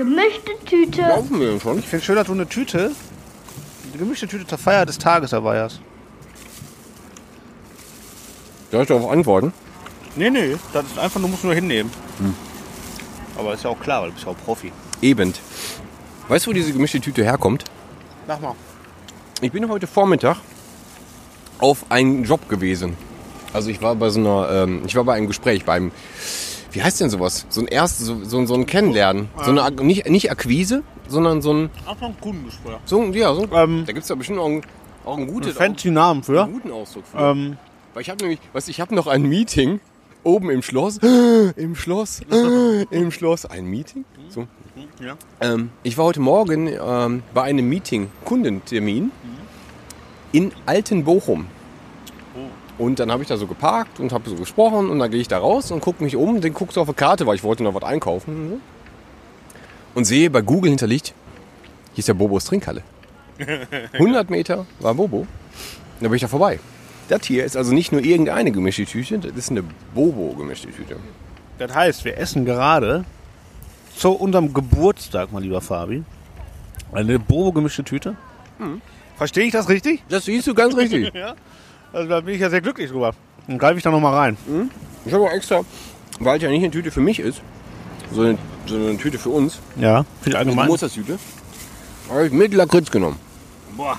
Gemischte Tüte. Laufen wir schon? Ich finde schön, dass du eine Tüte, eine gemischte Tüte zur Feier des Tages dabei hast. Soll ich darauf antworten? Nee, nee, das ist einfach, du musst nur hinnehmen. Aber ist ja auch klar, weil du bist ja auch Profi. Eben. Weißt du, wo diese gemischte Tüte herkommt? Mach mal. Ich bin heute Vormittag auf einen Job gewesen. Also ich war bei so einer, ähm, ich war bei einem Gespräch beim, wie heißt denn sowas? So ein erstes, so, so, so ein Kennenlernen. So eine, Ak- nicht, nicht Akquise, sondern so ein, Einfach ein Kundengespräch. so ja, so, Ähm, da gibt es ja bestimmt auch einen, auch einen guten, fancy Namen für. einen guten Ausdruck für. Ähm, Weil ich habe nämlich, du, ich habe noch ein Meeting oben im Schloss, im Schloss, im Schloss, ein Meeting. So. ja. Ähm, ich war heute Morgen ähm, bei einem Meeting, Kundentermin in Altenbochum. Und dann habe ich da so geparkt und habe so gesprochen und dann gehe ich da raus und gucke mich um, dann guckst du auf die Karte, weil ich wollte noch was einkaufen. Und sehe bei Google hinterlegt, hier ist ja Bobos Trinkhalle. 100 Meter war Bobo. Und da bin ich da vorbei. Das hier ist also nicht nur irgendeine gemischte Tüte, das ist eine Bobo-gemischte Tüte. Das heißt, wir essen gerade zu unserem Geburtstag, mein lieber Fabi, eine Bobo gemischte Tüte. Verstehe ich das richtig? Das siehst du ganz richtig. Also da bin ich ja sehr glücklich drüber. Dann greife ich da nochmal rein. Ich habe auch extra, weil es ja nicht eine Tüte für mich ist, sondern so eine Tüte für uns, Ja, für die eine allgemein. Geburtstagstüte, habe ich mit Lakritz genommen. Boah.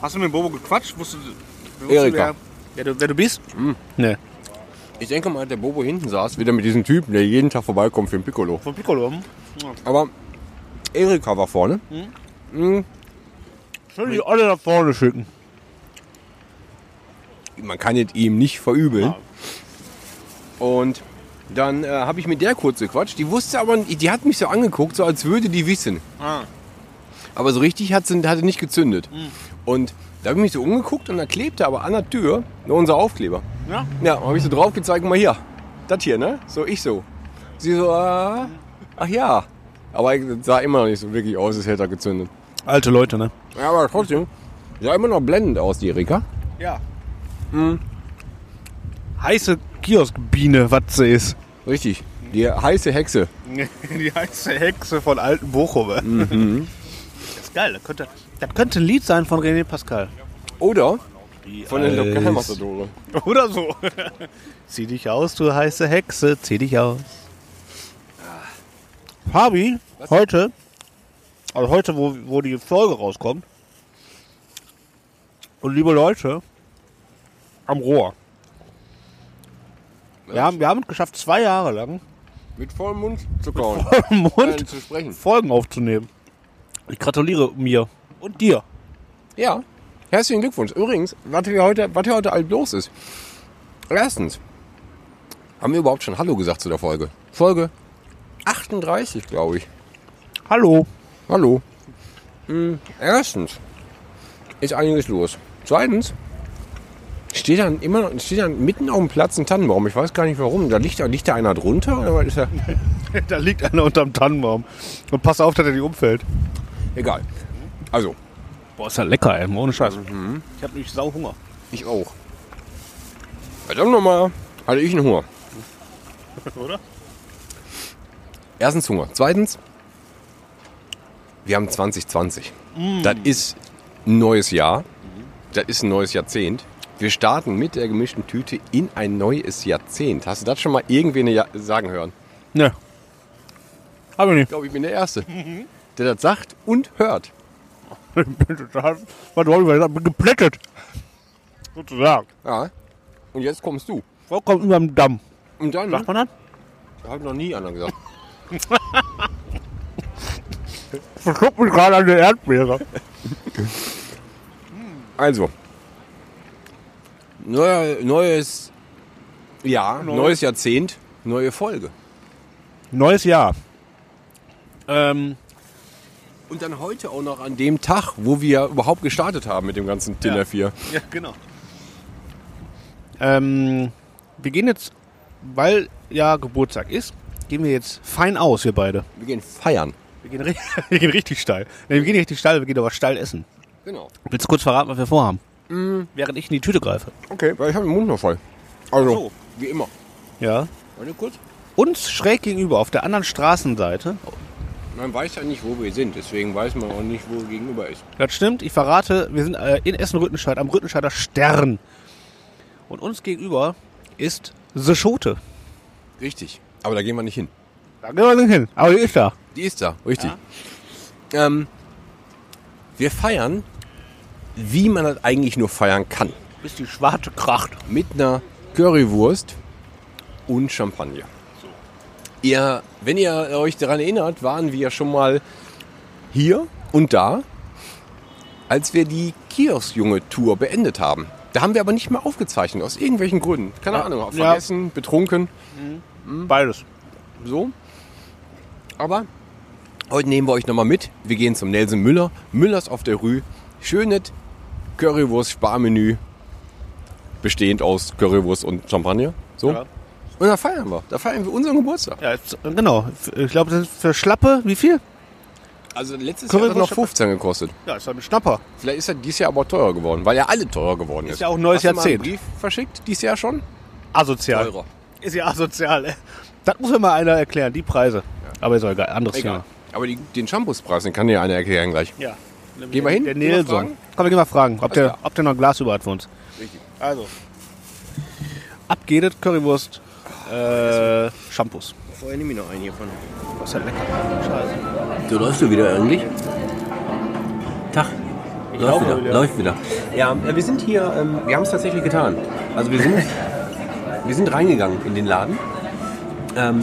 Hast du mit Bobo gequatscht? Wusstest du, wusstest Erika. Du, wer, wer, du, wer du bist? Nee. Ich denke mal, der Bobo hinten saß, wieder mit diesem Typen, der jeden Tag vorbeikommt für ein Piccolo. Von Piccolo. hm? Aber Erika war vorne. Soll die alle nach vorne schicken? Man kann es ihm nicht verübeln. Und dann äh, habe ich mit der kurz gequatscht. Die wusste aber, die hat mich so angeguckt, so als würde die wissen. Ah. Aber so richtig hat sie hatte nicht gezündet. Und da habe ich mich so umgeguckt und da klebte aber an der Tür nur unser Aufkleber. Ja? Ja, habe ich so drauf gezeigt, guck mal hier. Das hier, ne? So, ich so. Sie so, äh, ach ja. Aber es sah immer noch nicht so wirklich aus, als hätte er gezündet. Alte Leute, ne? Ja, aber trotzdem, sah immer noch blendend aus, die Erika. Ja. Heiße Kioskbiene, was sie ist. Richtig. Die heiße Hexe. Die heiße Hexe von alten Bochum. Das ist geil. Das könnte, das könnte ein Lied sein von René Pascal. Oder von den Alles. Lokalmatadore. Oder so. zieh dich aus, du heiße Hexe, zieh dich aus. Fabi, heute, also heute, wo, wo die Folge rauskommt, und liebe Leute, am Rohr. Wir haben, wir haben es geschafft, zwei Jahre lang Mit vollem Mund zu kauen. im Nein, Mund zu sprechen. Folgen aufzunehmen. Ich gratuliere mir und dir. Ja, herzlichen Glückwunsch. Übrigens, was hier heute, was hier heute alt los ist. Erstens, haben wir überhaupt schon Hallo gesagt zu der Folge? Folge 38, glaube ich. Hallo. Hallo. Hm, erstens ist einiges los. Zweitens steht dann immer steht dann mitten auf dem Platz ein Tannenbaum. Ich weiß gar nicht warum. Da liegt, da liegt da einer drunter oder ist er? Da liegt einer unterm Tannenbaum. Und pass auf, dass er nicht umfällt. Egal. Also, Boah, ist ja lecker, ey. Ohne Scheiß. Ich hab nämlich sau Hunger. ich auch. Verdammt nochmal, hatte ich einen Hunger. Oder? Erstens Hunger. Zweitens, wir haben 2020. Das ist ein neues Jahr. Das ist ein neues Jahrzehnt. Wir starten mit der gemischten Tüte in ein neues Jahrzehnt. Hast du das schon mal irgendwen ja sagen hören? Ne. Hab ich Ich nicht. glaube, ich bin der Erste, der das sagt und hört. Ich bin total. Was ich? Bin geplättet. Sozusagen. Ja. Und jetzt kommst du. Vollkommen über dem Damm. Und dann, Sagt man das? habe noch nie einer gesagt. Verschluckt mich gerade an der Erdbeere. Also, neuer, neues Jahr, neues Jahrzehnt, neue Folge. Neues Jahr. Ähm, Und dann heute auch noch an dem Tag, wo wir überhaupt gestartet haben mit dem ganzen Dinner Ja. 4. ja, genau. Ähm, wir gehen jetzt, weil ja Geburtstag ist, gehen wir jetzt fein aus, wir beide. Wir gehen feiern. Wir gehen, wir gehen richtig steil. Nee, wir gehen nicht richtig steil, wir gehen aber steil essen. Genau. Willst du kurz verraten, was wir vorhaben? Während ich in die Tüte greife. Okay, weil ich habe den Mund noch voll. Also, so. wie immer. Ja. Warte kurz. Uns schräg gegenüber, auf der anderen Straßenseite. Man weiß ja nicht, wo wir sind, deswegen weiß man auch nicht, wo gegenüber ist. Das stimmt, ich verrate, wir sind äh, in Essen-Rüttenscheid, am Rüttenscheider Stern. Und uns gegenüber ist The Schote. Richtig. Aber da gehen wir nicht hin. Da gehen wir nicht hin, aber die ist da. Die ist da, richtig. Ähm, wir feiern, wie man das eigentlich nur feiern kann. Bis die schwarze kracht. Mit einer Currywurst und Champagner. Ihr, wenn ihr euch daran erinnert, waren wir schon mal hier und da, als wir die Kioskjunge-Tour beendet haben. Da haben wir aber nicht mehr aufgezeichnet, aus irgendwelchen Gründen. Keine Ja. Ahnung, Ja. vergessen, betrunken, Beides. so. Aber heute nehmen wir euch nochmal mit. Wir gehen zum Nelson Müller. Müllers auf der Rue. Schönes Currywurst-Sparmenü. Bestehend aus Currywurst und Champagner. So. Ja. Und da feiern wir. Da feiern wir unseren Geburtstag. Ja, genau. Ich glaube, das ist für Schlappe, wie viel? Also letztes Jahr hat er noch Currywurst- 15 gekostet. Ja, ist doch ein Schnapper. Vielleicht ist er dieses Jahr aber teurer geworden, weil ja alle teurer geworden ist. Ist ja auch ein neues Hast du mal Jahrzehnt. einen Brief verschickt, dieses Jahr schon? Asozial. Teurer. Ist ja asozial. ey. Das muss mir mal einer erklären, die Preise. Aber ist auch egal, anderes Egal. Thema. Aber die, den Shampoospreis, den kann dir einer erklären gleich. Ja. Gehen wir hin? Der fragen? Komm, wir gehen mal fragen, ob der, klar. ob der noch ein Glas über hat für uns. Richtig. Also. Ab geht es, Currywurst, äh, Shampoos. Vorher nehme ich noch einen hiervon. Das ist ja lecker. Scheiße. Du läufst du wieder eigentlich? Tag. Läuft wieder. Läuft wieder. Ja, äh, wir sind hier, ähm, wir haben es tatsächlich getan. Also wir sind, wir sind reingegangen in den Laden ähm,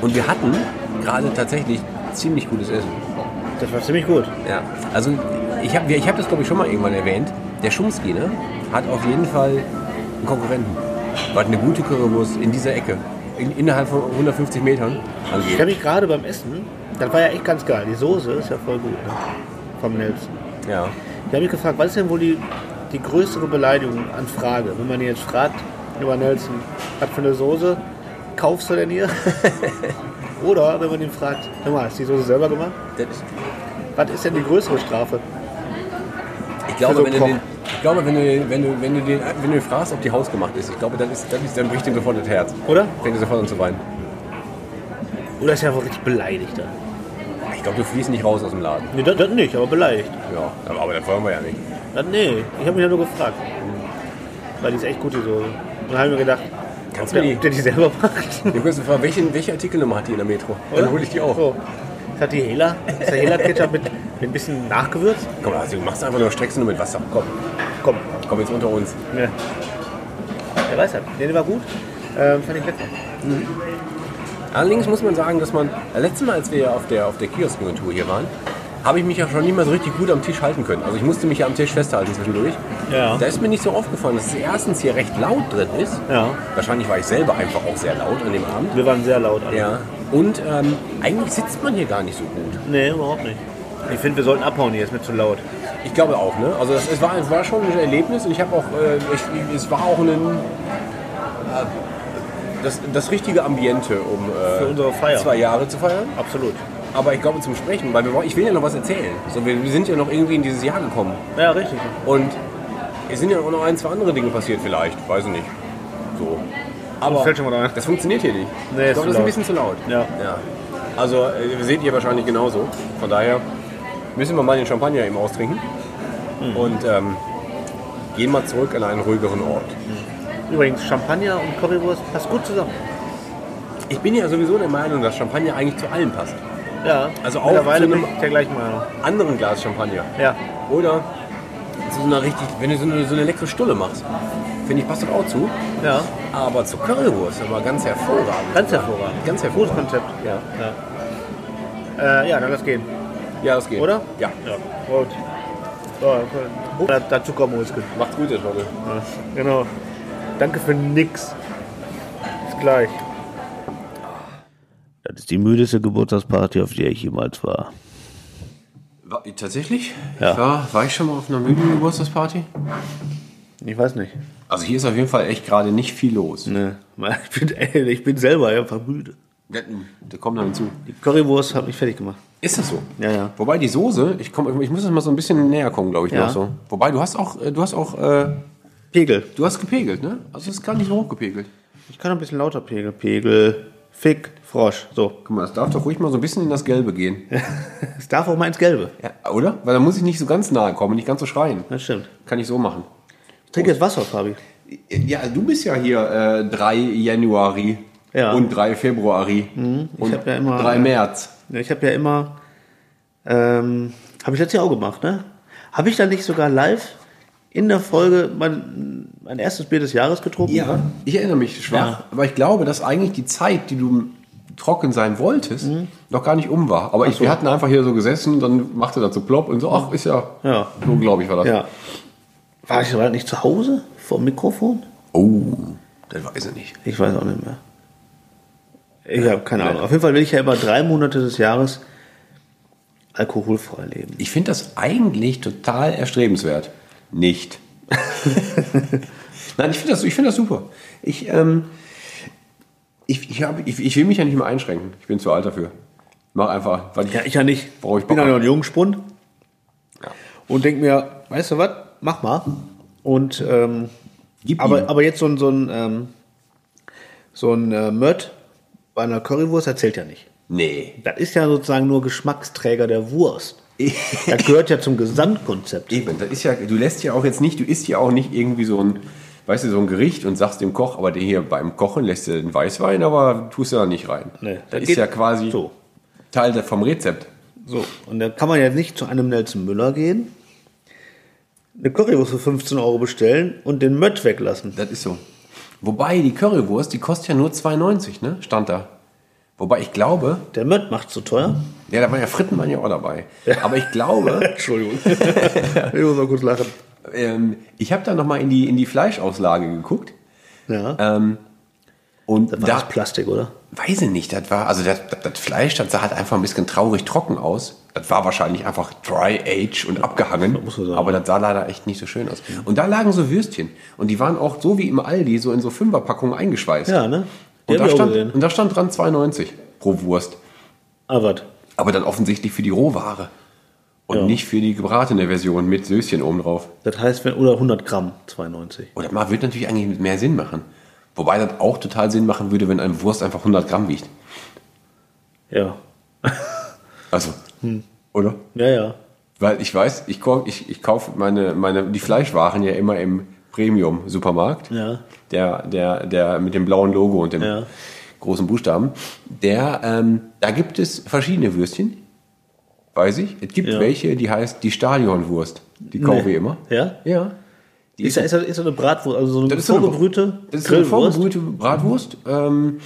und wir hatten gerade tatsächlich ziemlich gutes Essen. Das war ziemlich gut. Ja, also ich habe ich hab das glaube ich schon mal irgendwann erwähnt. Der Schumski ne, hat auf jeden Fall einen Konkurrenten. Was eine gute Currywurst in dieser Ecke, in, innerhalb von 150 Metern Ich angeht. habe mich gerade beim Essen, das war ja echt ganz geil. Die Soße ist ja voll gut. Ne? Vom Nelson. Ja. Ich habe mich gefragt, was ist denn wohl die, die größere Beleidigung an Frage? Wenn man ihn jetzt fragt, über Nelson, was für eine Soße kaufst du denn hier? Oder wenn man ihn fragt, hör mal, hast du die Soße selber gemacht? Das ist, Was ist denn die größere Strafe? Ich glaube, so wenn, du den, ich glaube wenn, du, wenn, du, wenn, du den, wenn du fragst, ob die hausgemacht ist, ich glaube, dann, ist, dann, ist, dann bricht ihm sofort das Herz. Oder? Fängt er sofort an zu weinen. Oder ist er einfach richtig beleidigt dann? Ich glaube, du fließt nicht raus aus dem Laden. Nee, das, das nicht, aber beleidigt. Ja, aber, aber das wollen wir ja nicht. Das, nee, ich habe mich ja nur gefragt. Weil die ist echt gut, die Soße. Und dann habe ich mir gedacht, Kannst du der, die? der die selber macht. Kurz gefragt, welche, welche Artikelnummer hat die in der Metro? Dann hole ich die auch. So. Das die Hela? Ist der Hela-Ketchup mit, mit ein bisschen Nachgewürz? Komm, also du machst einfach nur, streckst nur mit Wasser. Komm, Komm. komm jetzt unter uns. Ja. Wer weiß das. Nee, der war gut. Ähm, fand ich lecker. Allerdings muss man sagen, dass man, letztes Mal, als wir auf der, auf der Kiosk-Tour hier waren, habe ich mich ja schon nicht mehr so richtig gut am Tisch halten können. Also ich musste mich ja am Tisch festhalten zwischendurch. Ja. Da ist mir nicht so aufgefallen, dass es erstens hier recht laut drin ist. Ja. Wahrscheinlich war ich selber einfach auch sehr laut an dem Abend. Wir waren sehr laut. alle. Ja. Und ähm, eigentlich sitzt man hier gar nicht so gut. Nee, überhaupt nicht. Ich finde, wir sollten abhauen hier, ist mir zu laut. Ich glaube auch, ne? Also das, es, war, es war schon ein Erlebnis und ich habe auch, äh, ich, es war auch ein, äh, das, das richtige Ambiente, um äh, zwei Jahre zu feiern. Absolut. Aber ich glaube zum Sprechen, weil wir, ich will ja noch was erzählen. So, wir, wir sind ja noch irgendwie in dieses Jahr gekommen. Ja, richtig. Und es sind ja auch noch ein, zwei andere Dinge passiert vielleicht, weiß ich nicht. So. Aber fällt schon mal das funktioniert hier nicht. Nee, ich ist glaube, das ist ein bisschen zu laut. Ja. ja. Also äh, seht ihr wahrscheinlich genauso. Von daher müssen wir mal den Champagner eben austrinken Mhm. und ähm, gehen mal zurück an einen ruhigeren Ort. Übrigens, Champagner und Currywurst passt gut zusammen. Ich bin ja sowieso der Meinung, dass Champagner eigentlich zu allem passt. Ja, Also auch zu einem- der gleichen Meinung. Anderen Glas Champagner. Ja. Oder zu so einer richtig, wenn du so eine, so eine leckere Stulle machst, finde ich, passt das auch zu. Ja, Aber zur Currywurst aber ganz hervorragend. ganz hervorragend. Ganz Gutes hervorragend. Konzept. Ja. Äh, ja, dann lass gehen. ja, das geht. Oder? Ja. Ja. Gut. So, okay. Da, da Zuckermuskel. Macht's gut, jetzt, Leute. Ja, genau. Danke für nix. Bis gleich. Das ist die müdeste Geburtstagsparty, auf der ich jemals war. War, tatsächlich? Ja. Ich war, war ich schon mal auf einer müden Geburtstagsparty? Ich weiß nicht. Also hier ist auf jeden Fall echt gerade nicht viel los. Ne, ich bin, ey, ich bin selber einfach müde. Da, da kommt noch hinzu. Die Currywurst hat mich fertig gemacht. Ist das so? Ja, ja. Wobei die Soße, ich, komm, ich muss das mal so ein bisschen näher kommen, glaube ich, Ja. noch so. Wobei du hast auch, äh, du hast auch, äh, Pegel. du hast gepegelt, ne? Also es ist gar nicht so hoch gepegelt. Ich kann ein bisschen lauter Pegel. Pegel, Fick, Frosch. So. Guck mal, es darf doch ruhig mal so ein bisschen in das Gelbe gehen. Es darf auch mal ins Gelbe. Ja, oder? Weil da muss ich nicht so ganz nahe kommen, nicht ganz so schreien. Das stimmt. Kann ich so machen. Ich trinke jetzt Wasser, Fabi. Ja, du bist ja hier äh, 3 Januari Ja. und 3 Februari und hab ja immer- 3 März. Ja, Ich habe ja immer, ähm, habe ich letztes Jahr auch gemacht, ne? Habe ich da nicht sogar live in der Folge mein, mein erstes Bier des Jahres getrunken? Ja, ich erinnere mich schwach, Ja. aber ich glaube, dass eigentlich die Zeit, die du trocken sein wolltest, noch gar nicht um war. Aber ich, wir hatten einfach hier so gesessen, dann machte das so plopp und so, ach, ist ja, Ja. so glaube ich war das. Ja. War ich nicht zu Hause vor dem Mikrofon? Oh, das weiß ich nicht. Ich weiß auch nicht mehr. Ich habe keine Ahnung. Auf jeden Fall will ich ja immer drei Monate des Jahres alkoholfrei leben. Ich finde das eigentlich total erstrebenswert. Nicht. Nein, ich finde das, ich find das super. Ich, ähm, ich, ich, hab, ich, ich will mich ja nicht mehr einschränken. Ich bin zu alt dafür. Mach einfach, weil ich, Ja, ich ja nicht. Brauch ich ich bin Bock ja noch ein Jungspund Ja. und denk mir, weißt du was, mach mal. Und ähm, Gib aber, ihm. aber jetzt so ein, so ein, ähm, so ein äh, Mött bei einer Currywurst erzählt ja nicht. Nee. Das ist ja sozusagen nur Geschmacksträger der Wurst. Das gehört ja zum Gesamtkonzept. Eben, das ist ja, du lässt ja auch jetzt nicht, du isst ja auch nicht irgendwie so ein, weißt du, so ein Gericht und sagst dem Koch, aber der hier beim Kochen lässt du den Weißwein, aber tust du da nicht rein. Nee, das ist ja quasi so. Teil vom Rezept. So, und dann kann man ja nicht zu einem Nelson Müller gehen, eine Currywurst für 15 Euro bestellen und den Mött weglassen. Das ist so. Wobei die Currywurst, die kostet ja nur 2,90, ne? Stand da. Wobei ich glaube, Der Mött macht zu teuer. ja, da waren ja Fritten waren ja auch dabei. Aber ich glaube, Entschuldigung. ich muss mal kurz lachen. Ähm, ich habe da nochmal in die, in die Fleischauslage geguckt. Ja. Ähm, und das war da, das Plastik, oder? weiß ich nicht, das war, also das, das, das Fleisch, das sah halt einfach ein bisschen traurig trocken aus. Das war wahrscheinlich einfach dry age und abgehangen. muss man sagen. aber das sah leider echt nicht so schön aus. Und da lagen so Würstchen. Und die waren auch so wie im Aldi, so in so Fünferpackungen eingeschweißt. Ja, ne? Die Und da, stand, gesehen. und da stand dran 2,90 pro Wurst. Ah, was? Aber dann offensichtlich für die Rohware. Und Ja. nicht für die gebratene Version mit Söschen oben drauf. Das heißt, wenn, oder 100 Gramm, 92. Oder mal würde natürlich eigentlich mehr Sinn machen. Wobei das auch total Sinn machen würde, wenn eine Wurst einfach 100 Gramm wiegt. Ja. Also, oder? Ja, ja. Weil ich weiß, ich, kauf- ich, ich kaufe meine, meine, die Fleischwaren ja immer im Premium-Supermarkt. Ja. Der, der, der mit dem blauen Logo und dem Ja. großen Buchstaben. Der, ähm, da gibt es verschiedene Würstchen. Weiß ich. Es gibt Ja. welche, die heißt die Stadionwurst. Die kaufe Nee. ich immer. Ja? Ja. Die Ist, das, ist, ist das eine Bratwurst, also so eine Das ist so eine- vorgebrühte Das ist eine vorgebrühte Bratwurst. Ähm,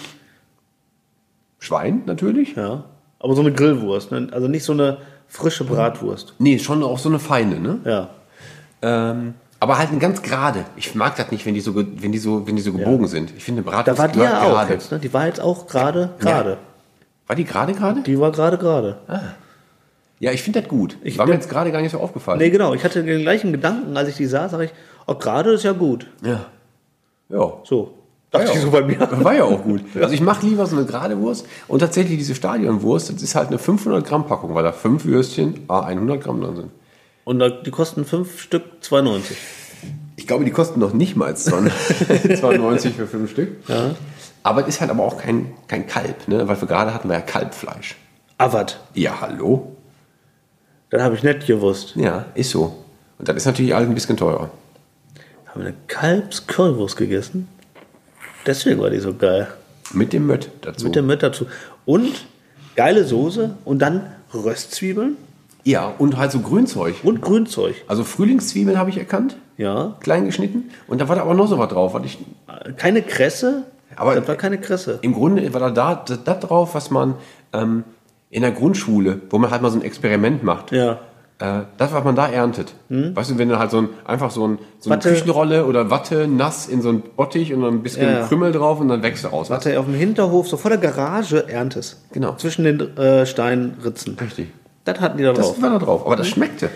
Schwein natürlich. Ja. Aber so eine Grillwurst, ne? also nicht so eine frische Bratwurst. Nee, schon auch so eine feine, ne? Ja. Ähm, aber halt eine ganz gerade. Ich mag das nicht, wenn die so, wenn die so, wenn die so gebogen sind. Ich finde Bratwurst Da war die ja auch gerade. jetzt, ne? Die war jetzt auch gerade, gerade. War die gerade gerade? Die war gerade, gerade. Ja, ich finde das gut. Ich- war mir jetzt gerade gar nicht so aufgefallen. Nee, genau. Ich hatte den gleichen Gedanken, als ich die sah, sage ich, oh, gerade ist ja gut. Ja. Ja. So. Dachte Ja, ich so bei mir. War ja auch gut. Also ich mache lieber so eine gerade Wurst und tatsächlich diese Stadionwurst, das ist halt eine 500 Gramm Packung, weil da fünf Würstchen, ah, 100 Gramm drin sind. Und die kosten fünf Stück 2,90. Ich glaube, die kosten noch nicht mal 92 für fünf Stück. Ja. Aber es ist halt aber auch kein, kein Kalb, ne? weil wir gerade hatten wir ja Kalbfleisch. Avat. Ja, hallo? Das habe ich nicht gewusst. Ja, ist so. Und das ist natürlich alles ein bisschen teurer. Haben wir eine Kalbs-Currywurst gegessen? Deswegen war die so geil. Mit dem Mött dazu. Mit dem Mött dazu. Und geile Soße und dann Röstzwiebeln ja, und halt so Grünzeug. und Grünzeug. Also Frühlingszwiebeln habe ich erkannt, Ja. klein geschnitten. Und da war da aber noch so was drauf. Was ich, Keine Kresse. Aber- das war keine Kresse. Im Grunde war da, da das, das drauf, was man ähm, in der Grundschule, wo man halt mal so ein Experiment macht. Ja. äh, das, was man da erntet. Weißt du, wenn du halt so ein, einfach so, ein, so eine Hm? Watte. Küchenrolle oder Watte nass in so ein Bottich und dann ein bisschen Ja. Krümmel drauf und dann wächst daraus was. Warte, auf dem Hinterhof, so vor der Garage erntest. Genau. Zwischen den äh, Steinritzen. Richtig. Das hatten die da drauf. Das war da drauf. Aber das schmeckte.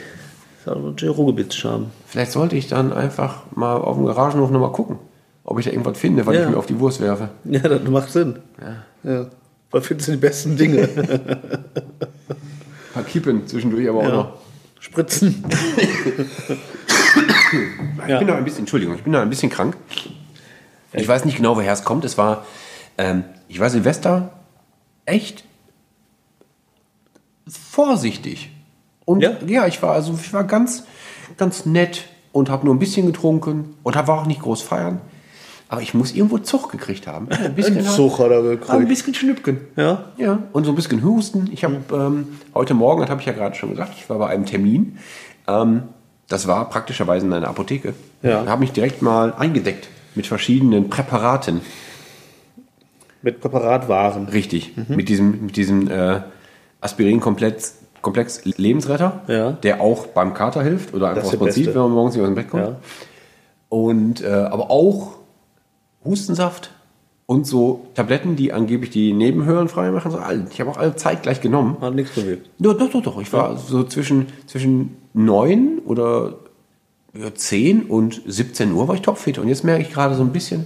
Das hat einen Ruhrgebietsscham. Vielleicht sollte ich dann einfach mal auf dem Garagenhof nochmal gucken, ob ich da irgendwas finde, was Ja. ich mir auf die Wurst werfe. Ja, das macht Sinn. Ja. ja. Was findest du die besten Dinge? Ein paar Kippen zwischendurch aber auch ja. noch. Spritzen. Ich bin noch ein bisschen, Entschuldigung, ich bin noch ein bisschen krank. Ich weiß nicht genau, woher es kommt. Es war, ähm, ich war Silvester echt vorsichtig. Und Ja? ja, ich war also ich war ganz, ganz nett und habe nur ein bisschen getrunken und hab- war auch nicht groß feiern. Aber ich muss irgendwo Zug gekriegt haben. Ein bisschen, Zug hat er gekriegt. Ein bisschen Schnüppchen. Ja? Ja, und so ein bisschen Husten. Ich habe ähm, heute Morgen, das habe ich ja gerade schon gesagt, ich war bei einem Termin. Ähm, das war praktischerweise in einer Apotheke. Ja. Da habe mich direkt mal eingedeckt mit verschiedenen Präparaten. Mit Präparatwaren. Richtig. Mit diesem, mit diesem äh, Aspirin-Komplex Komplex Lebensretter, Ja. der auch beim Kater hilft oder einfach ist aus Prinzip, Beste. wenn man morgens nicht aus dem Bett kommt. Ja. Und äh, aber auch Hustensaft und so Tabletten, die angeblich die Nebenhöhlen frei machen. So, ich habe auch alle zeitgleich genommen. Hat nichts bewirkt. Ja, doch, doch, doch. Ich war so zwischen, zwischen 9 oder ja, 10 und 17 Uhr war ich topfit. Und jetzt merke ich gerade so ein bisschen,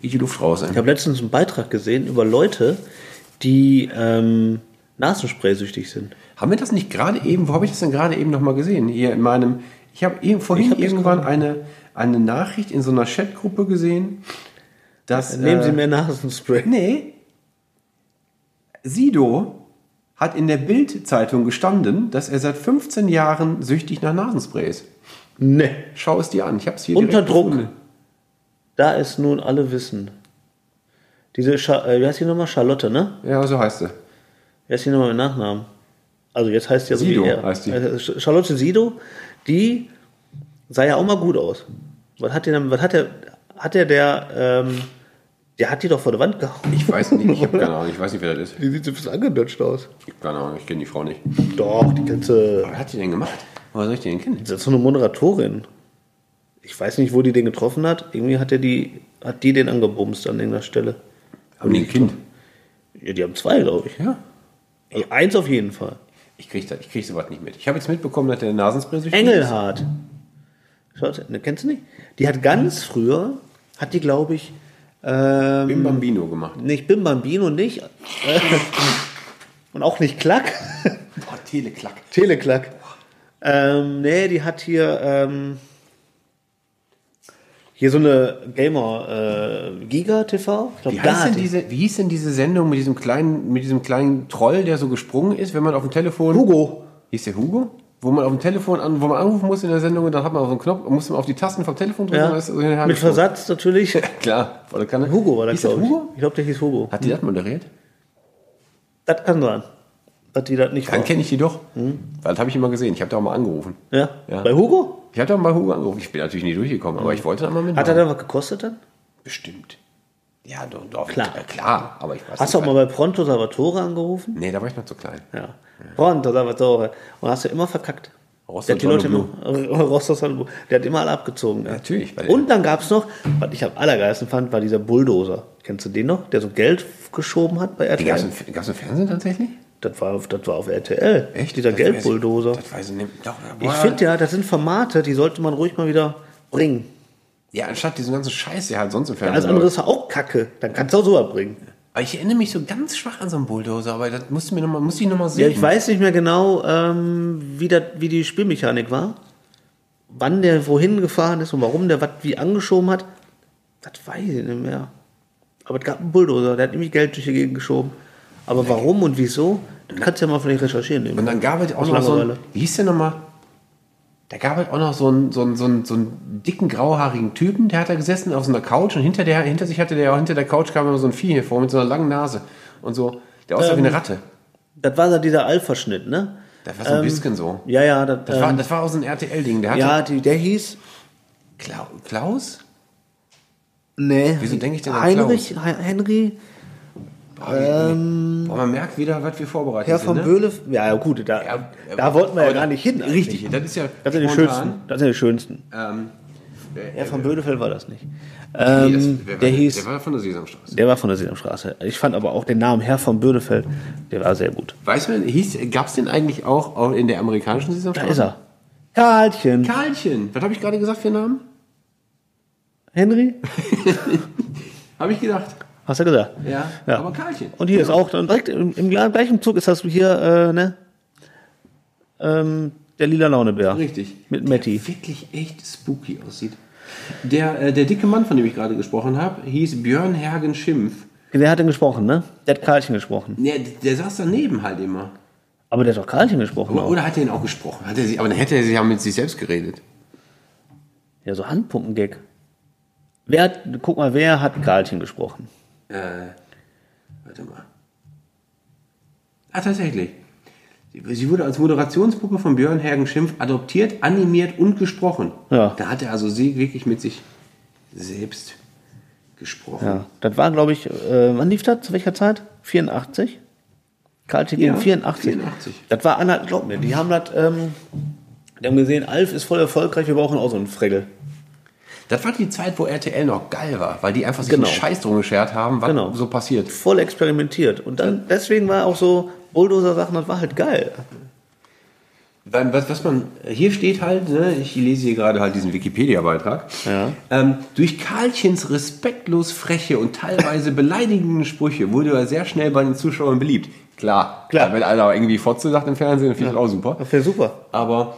geht die Luft raus. Ich habe letztens einen Beitrag gesehen über Leute, die ähm, Nasenspray-süchtig sind. Haben wir das nicht gerade eben, wo habe ich das denn gerade eben nochmal gesehen? Hier in meinem, ich habe eben vorhin Ich hab irgendwann eine, eine Nachricht in so einer Chatgruppe gesehen, dass... Nehmen äh, Sie mehr Nasenspray. Nee. Sido hat in der Bild-Zeitung gestanden, dass er seit 15 Jahren süchtig nach Nasenspray ist. Nee. Schau es dir an. Ich habe es hier Unter Druck. gefunden. Da ist nun alle wissen. Diese, Scha äh, wie heißt die nochmal? Charlotte, ne? Ja, so heißt sie. Wie heißt die nochmal mit Nachnamen? Also jetzt heißt die ja so Sido wie er. heißt die. Äh, Charlotte Sido, die sah ja auch mal gut aus. Was hat der, denn- was hat der, hat der, der, ähm, der hat die doch vor der Wand gehauen. Ich weiß nicht, ich habe keine Ahnung, ich weiß nicht, wer das ist. Die sieht so ein bisschen angedutscht aus. Ich hab keine Ahnung, ich kenne die Frau nicht. Doch, die ganze, Was hat die denn gemacht? Woher soll ich die denn kennen? das ist so eine Moderatorin. Ich weiß nicht, wo die den getroffen hat. Irgendwie hat er die, hat die den angebumst an irgendeiner Stelle. Haben die ein Kind? Ja, die haben zwei, glaube ich. Ja. Also eins auf jeden Fall. Ich krieg, das, ich krieg sowas nicht mit. Ich habe jetzt mitbekommen, dass der Nasenspray süchtig ist. Engelhardt. Schaut, ne, kennst du nicht? Die hat ganz früher, hat die, glaube ich, ähm, Bim Bambino gemacht. nicht Bim Bambino, nicht. Äh, und auch nicht Klack. Boah, Teleklack. Teleklack. Ähm, nee, die hat hier, ähm, hier so eine Gamer äh, Giga TV. Ich glaub, Wie, heißt denn die- diese, wie hieß denn diese Sendung mit diesem kleinen, mit diesem kleinen Troll, der so gesprungen ist, wenn man auf dem Telefon. Hugo. Hieß der Hugo? Wo man auf dem Telefon an, wo man anrufen muss in der Sendung und dann hat man auf so einen Knopf musste man auf die Tasten vom Telefon drücken. Ja. so Mit. Versatz natürlich. Klar, volle Kanne. Hugo war das, glaube ich. Hugo? Ich glaube, der hieß Hugo. Hat die das moderiert? Das kann sein. Dass die das nicht Dann kenne ich die doch. Weil das habe ich immer gesehen. Ich habe da auch mal angerufen. Ja? Ja. Bei Hugo? Ich habe da mal Hugo angerufen. Ich bin natürlich nie durchgekommen, aber ich wollte da mal mit. Hat er dann was gekostet dann? Bestimmt. Ja, doch, doch. Klar. Äh, klar, aber ich weiß Hast du auch mal bei Pronto Salvatore angerufen? Nee, da war ich noch zu klein. Ja. Pronto Salvatore. Und hast du immer verkackt. Rostock Der hat die Leute immer, Blue. Der hat immer alle abgezogen. Ja. Natürlich, Und dann gab es noch, was ich am allergeilsten fand, war dieser Bulldozer. Kennst du den noch? Der so Geld geschoben hat bei Die gab es RTL. im, Fernsehen tatsächlich? Das war, auf- das war auf RTL. Echt? Dieser Das weiß ich- Geldbulldozer. Das weiß ich nicht. Doch, Ich boah. finde ja, das sind Formate, die sollte man ruhig mal wieder bringen. Ja, anstatt diesen ganzen Scheiß, der halt sonst im Fernsehen Alles andere ist ja auch Kacke. Dann kannst du auch sowas bringen. Aber ich erinnere mich so ganz schwach an so einen Bulldozer, aber das musste mir noch mal, musste ich nochmal Ja, sehen. ich weiß nicht mehr genau, ähm, wie, das, wie die Spielmechanik war. Wann der wohin gefahren ist und warum der was wie angeschoben hat. Das weiß ich nicht mehr. Aber es gab einen Bulldozer, der hat nämlich Geld durch die Gegend geschoben. Aber warum und wieso, das kannst du ja mal vielleicht recherchieren. Und dann gab es auch noch so einen, wie hieß der nochmal? Da gab es auch noch so einen, so, einen, so, einen, so einen dicken, grauhaarigen Typen, der hat da gesessen auf so einer Couch und hinter, der, hinter sich hatte der, hinter der Couch kam immer so ein Vieh hervor mit so einer langen Nase und so. Der aussah wie Ähm, eine Ratte. Das war da dieser Alpha-Schnitt, ne? Das war so ein bisschen so. Ja, ja, das, Das, war, ähm, das war auch so ein RTL-Ding. Der hatte ja die, der hieß. Klau- Klaus? Nee. Wieso denke ich denn an Heinrich? Hein- Henry? Ähm, Boah, man merkt wieder, was wir vorbereitet Herr sind. von ne? Böhle, ja, gut, da, Ja, da wollten wir ja gar nicht hin. eigentlich. Richtig, das ist ja Das sind die schönsten. Das sind die schönsten. Ähm, Herr von Bödefeld war das nicht. nee, Ähm, das, wer war der hieß, Der war von der Sesamstraße. der war von der Sesamstraße. Ich fand aber auch den Namen Herr von Bödefeld, der war sehr gut. Weißt du, hieß, gab es den eigentlich auch, in der amerikanischen Da Sesamstraße? ist er. Karlchen. Karlchen. Was habe ich gerade gesagt für einen Namen? Henry? Habe ich gedacht. Hast du gesagt? Ja, Ja. aber Karlchen. Und hier ist auch dann direkt im, im gleichen Zug ist das hier, äh, ne? Ähm, der lila Launebär. Richtig. Mit Matti. Der wirklich echt spooky aussieht. Der, äh, der dicke Mann, von dem ich gerade gesprochen habe, hieß Björn Hergen Schimpf. Der hat den gesprochen, ne? Der hat Karlchen gesprochen. Der, der saß daneben halt immer. Aber der hat doch Karlchen gesprochen. Oder, oder hat er ihn auch gesprochen? Hat er sich, aber dann hätte er sich ja mit sich selbst geredet. Ja, so Handpumpengag. Wer hat, guck mal, wer hat Karlchen gesprochen? Äh, warte mal. Ah, tatsächlich. Sie- wurde als Moderationspuppe von Björn Hergen Schimpf adoptiert, animiert und gesprochen. Ja. Da hat er also sie wirklich mit sich selbst gesprochen. Ja, das war, glaube ich, äh, wann lief das? Zu welcher Zeit? 84? Karlchen Ja, gegen 84. 84. Das war einer, glaub mir, die haben das, ähm, die haben gesehen, Alf ist voll erfolgreich, wir brauchen auch so einen Fregel. Das war die Zeit, wo RTL noch geil war, weil die einfach sich Genau. einen Scheiß drum geschert haben, was Genau. so passiert. Voll experimentiert. Und dann, deswegen war auch so Bulldozer-Sachen, das war halt geil. Was, was man, hier steht halt, ne, ich lese hier gerade halt diesen Wikipedia-Beitrag. Ja. Ähm, durch Karlchens respektlos freche und teilweise beleidigende Sprüche wurde er sehr schnell bei den Zuschauern beliebt. Klar, Klar. Wenn einer irgendwie Fotze sagt im Fernsehen, dann finde ich das auch super. Das wäre super. Aber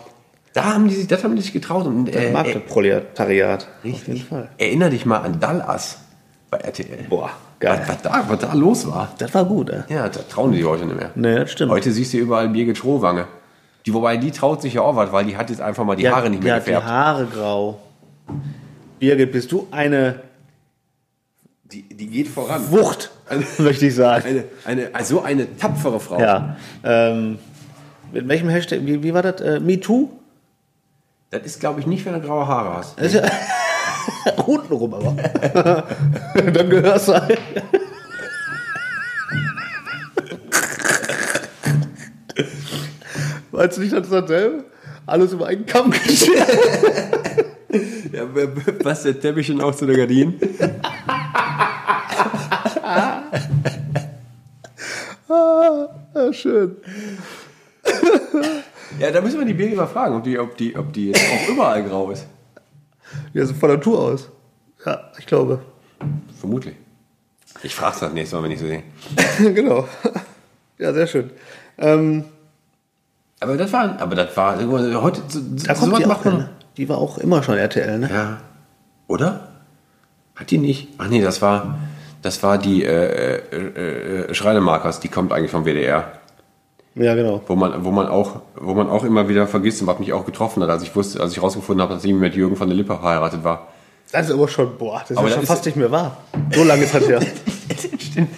da haben die sich, das haben die sich getraut und äh, Mag äh, richtig. Auf jeden Fall. Erinner dich mal an Dallas bei RTL. Boah, geil. Was, was, da, was da los war. Das war gut, ey. Ja, da trauen die sich heute nicht mehr. Nee, das stimmt. Heute siehst du überall Birgit Schrowange. Die, wobei die traut sich ja auch was, weil die hat jetzt einfach mal die Haare nicht mehr die hat die gefärbt. Haare grau. Birgit, bist du eine Die, die geht voran. Wucht, möchte ich sagen. Eine, eine, also eine tapfere Frau. Ja. Ähm, mit welchem Hashtag, wie, wie war das? Äh, MeToo? Das ist, glaube ich, nicht, wenn du graue Haare hast. Ja untenrum aber. Dann gehörst du halt. Weißt du nicht, das ist dasselbe? Alles über einen Kamm geschert. Ja, passt der Teppich schon auch zu der Gardinen? Ja, schön. Ja, da müssen wir die Birgit mal fragen, ob die, ob die, ob die jetzt auch überall grau ist. Ja, so von Natur aus. Ja, ich glaube. Vermutlich. Ich frage das nächste Mal, wenn ich sie sehe. genau. Ja, sehr schön. Ähm, Aber das war, aber das war, heute, so, da kommt die auch macht man. hin. Die war auch immer schon RTL, ne? Ja. Oder? Hat die nicht? Ach nee, das war, das war die äh, äh, äh, Schreinemarkers, die kommt eigentlich vom WDR. Ja, genau. Wo man, wo man auch, wo man auch immer wieder vergisst und was mich auch getroffen hat, als ich wusste, als ich rausgefunden habe, dass sie mit Jürgen von der Lippe verheiratet war. Das ist aber schon, boah, das ist Aber ja schon ist- fast nicht mehr wahr. So lange ist das ja. Stimmt.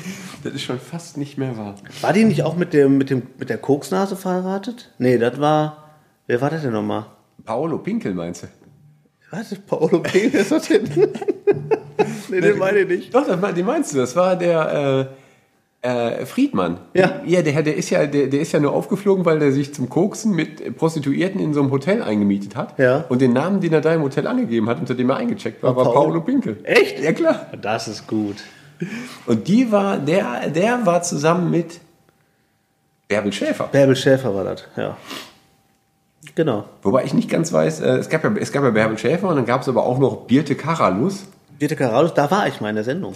Das ist schon fast nicht mehr wahr. War die nicht auch mit, dem, mit, dem, mit der Koksnase verheiratet? Nee, das war. Wer war das denn nochmal? Paolo Pinkel meinst du? Was Paolo P? Wer ist das denn? nee, den meine ich nicht. Doch, den meinst du. Das war der äh, äh, Friedmann. Ja. Ja, der, der, ist ja der, der ist ja nur aufgeflogen, weil der sich zum Koksen mit Prostituierten in so einem Hotel eingemietet hat. Ja. Und den Namen, den er da im Hotel angegeben hat, unter dem er eingecheckt war, war Paolo- Paolo Pinkel. Echt? Ja, klar. Das ist gut. Und die war, der, der war zusammen mit Bärbel Schäfer. Bärbel Schäfer war das, ja. Genau. Wobei ich nicht ganz weiß, äh, es, gab ja, es gab ja Bärbel Schäfer und dann gab es aber auch noch Birte Karalus. Birte Karalus, da war ich mal in der Sendung.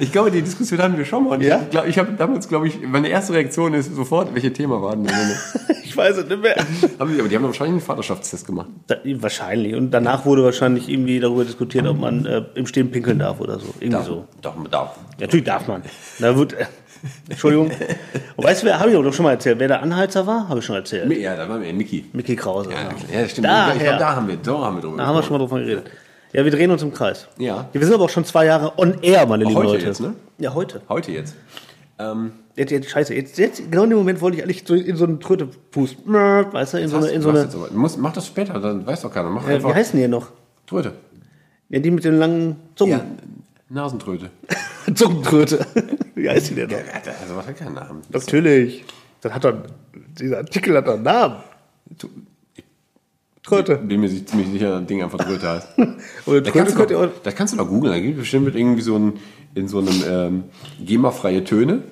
Ich glaube, die Diskussion hatten wir schon mal. Und Ja? Ich, glaub, ich habe damals, glaube ich, meine erste Reaktion ist sofort, welche Thema waren denn? Ich weiß es nicht mehr. Haben die, aber die haben wahrscheinlich einen Vaterschaftstest gemacht. Da, wahrscheinlich. Und danach wurde wahrscheinlich irgendwie darüber diskutiert, ob man äh, im Stehen pinkeln darf oder so. Irgendwie so. Doch, darf. Natürlich darf man. Da wird. Äh, Entschuldigung. Und weißt du, wer, habe ich doch schon mal erzählt, wer der Anheizer war? Habe ich schon erzählt. Ja, da war mir Mickey. Mickey Krause. Ja, ja stimmt. Daher. ich glaube, da haben wir, da haben wir drüber Da haben wir schon mal drüber geredet. Ja, wir drehen uns im Kreis. Ja. Wir sind aber auch schon zwei Jahre on air, meine lieben heute Leute. jetzt, ne? Ja, heute. Heute jetzt. Ähm, Jetzt, jetzt, scheiße, jetzt, jetzt, genau in dem Moment wollte ich eigentlich so in so einen Trötefuß, weißt du, in so eine, in so eine, musst, mach das später, dann weiß doch keiner. Mach äh, einfach wie heißen die noch? Tröte. Ja, die mit den langen Zungen. Ja, Nasentröte. Zungentröte. Wie heißt die denn noch? Ja, also, hat keinen Namen. Natürlich. Das hat doch, dieser Artikel hat doch einen Namen. Tröte. Bin mir ziemlich sicher, das Ding einfach Tröte heißt. Oder Da Tröte kannst, doch, das kannst du doch googeln. Da gibt es bestimmt irgendwie so ein, in so einem ähm, GEMA-freie Töne.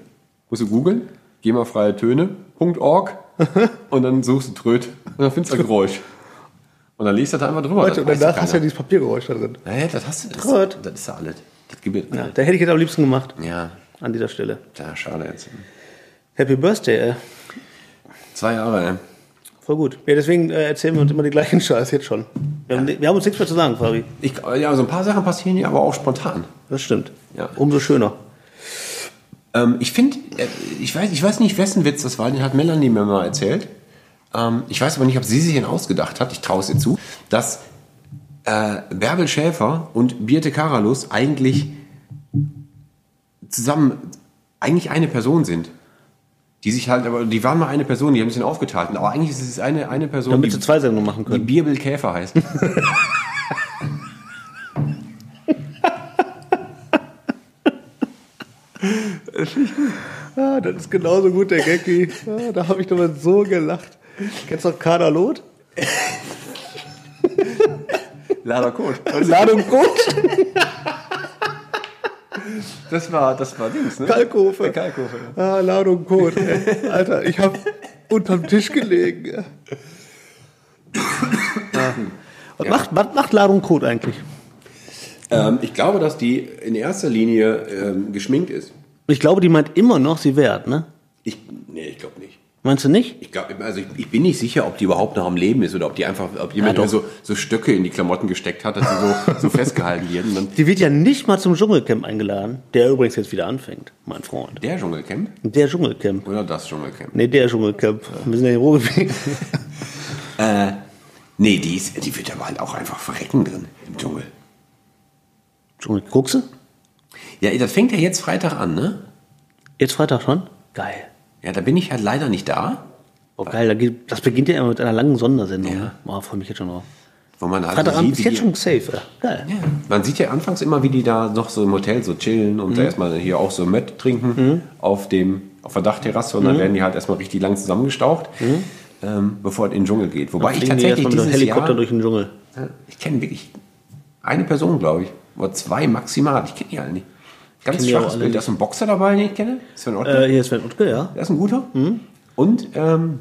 Musst du googeln. GEMA-freie Töne.org. und dann suchst du Tröte. Und dann findest du ein Geräusch. Und dann liest du da einfach drüber. Leute, und danach hast du ja dieses Papiergeräusch da drin. Naja, das hast du. Das, Tröte. das ist ja alles. Das gibt Ja, da hätte ich jetzt am liebsten gemacht. ja, An dieser Stelle. ja, schade jetzt. Happy Birthday, ey. Zwei Jahre, ey. Voll gut. Ja, deswegen äh, erzählen wir uns immer die gleichen Scheiß jetzt schon. Wir, haben, wir haben uns nichts mehr zu sagen, Fabi. Ich, ja, so ein paar Sachen passieren hier aber auch spontan. Das stimmt. Ja. Umso schöner. Ähm, ich finde, äh, ich weiß, ich weiß nicht, wessen Witz das war, den hat Melanie mir mal erzählt. Ähm, ich weiß aber nicht, ob sie sich den ausgedacht hat, ich traue es ihr zu, dass äh, Bärbel Schäfer und Birte Karalus eigentlich zusammen eigentlich eine Person sind. Die sich halt, aber die waren mal eine Person, die haben sich aufgeteilt. Aber eigentlich ist es eine, eine Person, Damit die, sie zwei Sendungen machen die können. Birbel Käfer heißt. Ah, das ist genauso gut, der Gecki. Ah, da habe ich doch mal so gelacht. Kennst du noch Kader Lot? Lader Code. Ladung Brot? Das war, das war Dings, ne? Kalkofe. Kalkofe. Ah, Ladung Kot. Alter, ich habe unterm Tisch gelegen. Ja. Was, macht, was macht Ladung Kot eigentlich? Ähm, ich glaube, dass die in erster Linie ähm, geschminkt ist. Ich glaube, die meint immer noch, sie wert, ne? Ich, nee, ich glaube nicht. Meinst du nicht? Ich, glaub, also ich, ich bin nicht sicher, ob die überhaupt noch am Leben ist oder ob die einfach, ob jemand Ja, so, so Stöcke in die Klamotten gesteckt hat, dass sie so, so festgehalten werden. Die wird ja nicht mal zum Dschungelcamp eingeladen, der übrigens jetzt wieder anfängt, mein Freund. der Dschungelcamp Der Dschungelcamp. oder das Dschungelcamp? Nee, der Dschungelcamp. Wir sind ja im Ruhrgebiet. Nee, die, ist, die wird aber halt auch einfach verrecken drin im Dschungel. Dschungel. Guckst du? Ja, das fängt ja jetzt Freitag an, ne? Jetzt Freitag schon? Geil. Ja, da bin ich halt leider nicht da, Oh, geil. Da geht, das beginnt ja immer mit einer langen Sondersendung. Ja. Ne? Oh, freue mich jetzt schon drauf. wo man halt Freitagabend sieht, ist jetzt die- schon safe. Ja. Geil. Ja, man sieht ja anfangs immer, wie die da noch so im Hotel so chillen und da erstmal hier auch so Mött trinken auf dem auf der Dachterrasse und dann werden die halt erstmal richtig lang zusammengestaucht, ähm, bevor es in den Dschungel geht. Wobei ich die tatsächlich dem dieses Helikopter Jahr, durch den Dschungel. Ich kenne wirklich eine Person, glaube ich, oder zwei maximal. Ich kenne die alle nicht. Ganz kenn die auch schwaches Bild. Da ist ein Boxer dabei, den ich kenne. Sven Ottke. Äh, hier ist Sven Utke, ja. Der ist ein guter. Und ähm,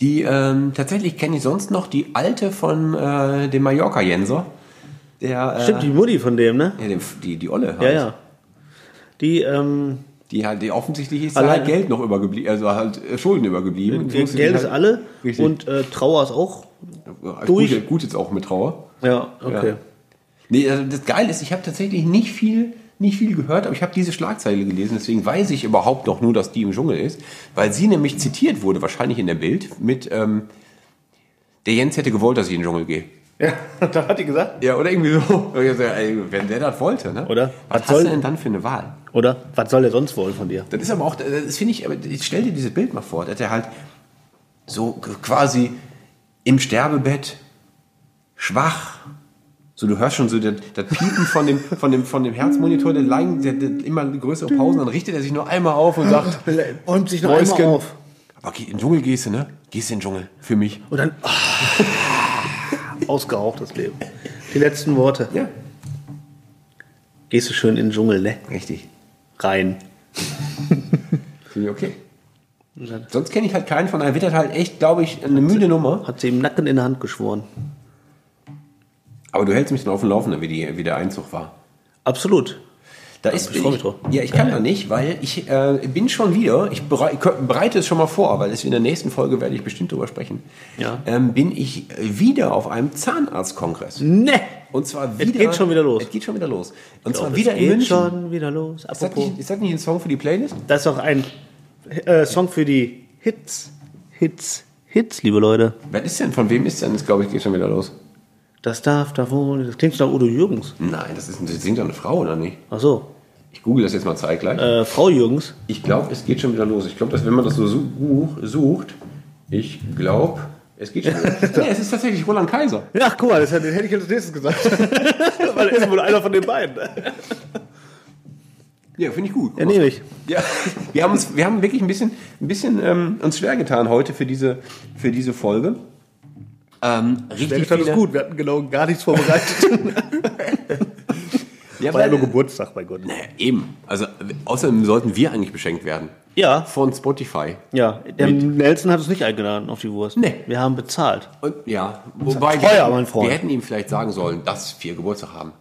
die ähm, tatsächlich kenne ich sonst noch die alte von äh, dem Mallorca-Jenser. Der, äh, Stimmt, die Mutti von dem, ne? ja, die, die Olle halt. Ja, ja. Die, ähm, Die halt, die offensichtlich ist halt Geld noch übergeblieben, also halt äh, Schulden übergeblieben. Geld musste die ist halt- alle Richtig. und äh, Trauer ist auch. Durch. Gut, gut jetzt auch mit Trauer. Ja, okay. Ja. Nee, also das Geile ist, ich habe tatsächlich nicht viel, nicht viel gehört, aber ich habe diese Schlagzeile gelesen, deswegen weiß ich überhaupt noch nur, dass die im Dschungel ist, weil sie nämlich zitiert wurde, wahrscheinlich in der Bild, mit ähm, der Jens hätte gewollt, dass ich in den Dschungel gehe. Ja, da hat die gesagt. Ja, oder irgendwie so. Wenn der das wollte, ne? Oder? Was, Was hast soll- du denn dann für eine Wahl? Oder? Was soll der sonst wollen von dir? Das ist aber auch, das finde ich, aber ich stell dir dieses Bild mal vor, dass er halt so quasi im Sterbebett schwach, so du hörst schon so das, das Piepen von dem, von dem, von dem Herzmonitor, der, Leiden, der, der immer größere Pausen, dann richtet er sich nur einmal auf und sagt, Räumt sich noch Mäuschen. einmal auf. aber in den Dschungel gehst du, ne? Gehst in den Dschungel, für mich. Und dann ausgeraucht das Leben. Die letzten Worte. Ja, Gehst du schön in den Dschungel, ne? richtig. Rein. Finde ich okay. Sonst kenne ich halt keinen von, wird das halt echt, glaube ich, eine müde Nummer. Hat sie im Nacken in der Hand geschworen. Aber du hältst mich dann auf dem Laufenden, wie, die, wie der Einzug war. Absolut. Da ist, ich drauf. Ja, ich kann da nicht, weil ich äh, bin schon wieder, ich berei bereite es schon mal vor, weil es in der nächsten Folge werde ich bestimmt drüber sprechen. Ja. Ähm, bin ich wieder auf einem Zahnarztkongress. Ne! Und zwar Es wieder. geht schon wieder los. Es geht schon wieder los. Und Es zwar wieder in geht München. schon wieder los. Ist das, Apropos. nicht, ist das nicht ein Song für die Playlist? Das ist auch ein äh, Song für die Hits. Hits. Hits, liebe Leute. Wer ist denn? Von wem ist denn? Das glaube ich geht schon wieder los. Das darf da wohl. Das klingt nach Udo Jürgens. Nein, das, ist, das singt doch eine Frau, oder nicht? Ach so. Ich google das jetzt mal zeitgleich. Äh, Frau Jürgens. Ich glaube, es geht schon wieder los. Ich glaube, dass wenn man das so such, sucht, ich glaube, Es geht schon. nee, es ist tatsächlich Roland Kaiser. Ja, guck mal, das hätte ich als nächstes gesagt. Weil er ist wohl einer von den beiden. Ja, finde ich gut. Ja, nehme ich. Ja, wir haben, uns, wir haben wirklich ein bisschen, ein bisschen ähm, uns schwer getan heute für diese, für diese Folge. Ähm, richtig Stand ist viele- gut, wir hatten genau gar nichts vorbereitet. Ja, War ja nur Geburtstag, mein Gott. Ja, eben. Also außerdem sollten wir eigentlich beschenkt werden. Ja, Von Spotify. ja. Der Nelson hat uns nicht eingeladen auf die Wurst. Nee. Wir haben bezahlt. Und ja, wobei teuer, wir, mein Freund. wir hätten ihm vielleicht sagen sollen, dass wir Geburtstag haben.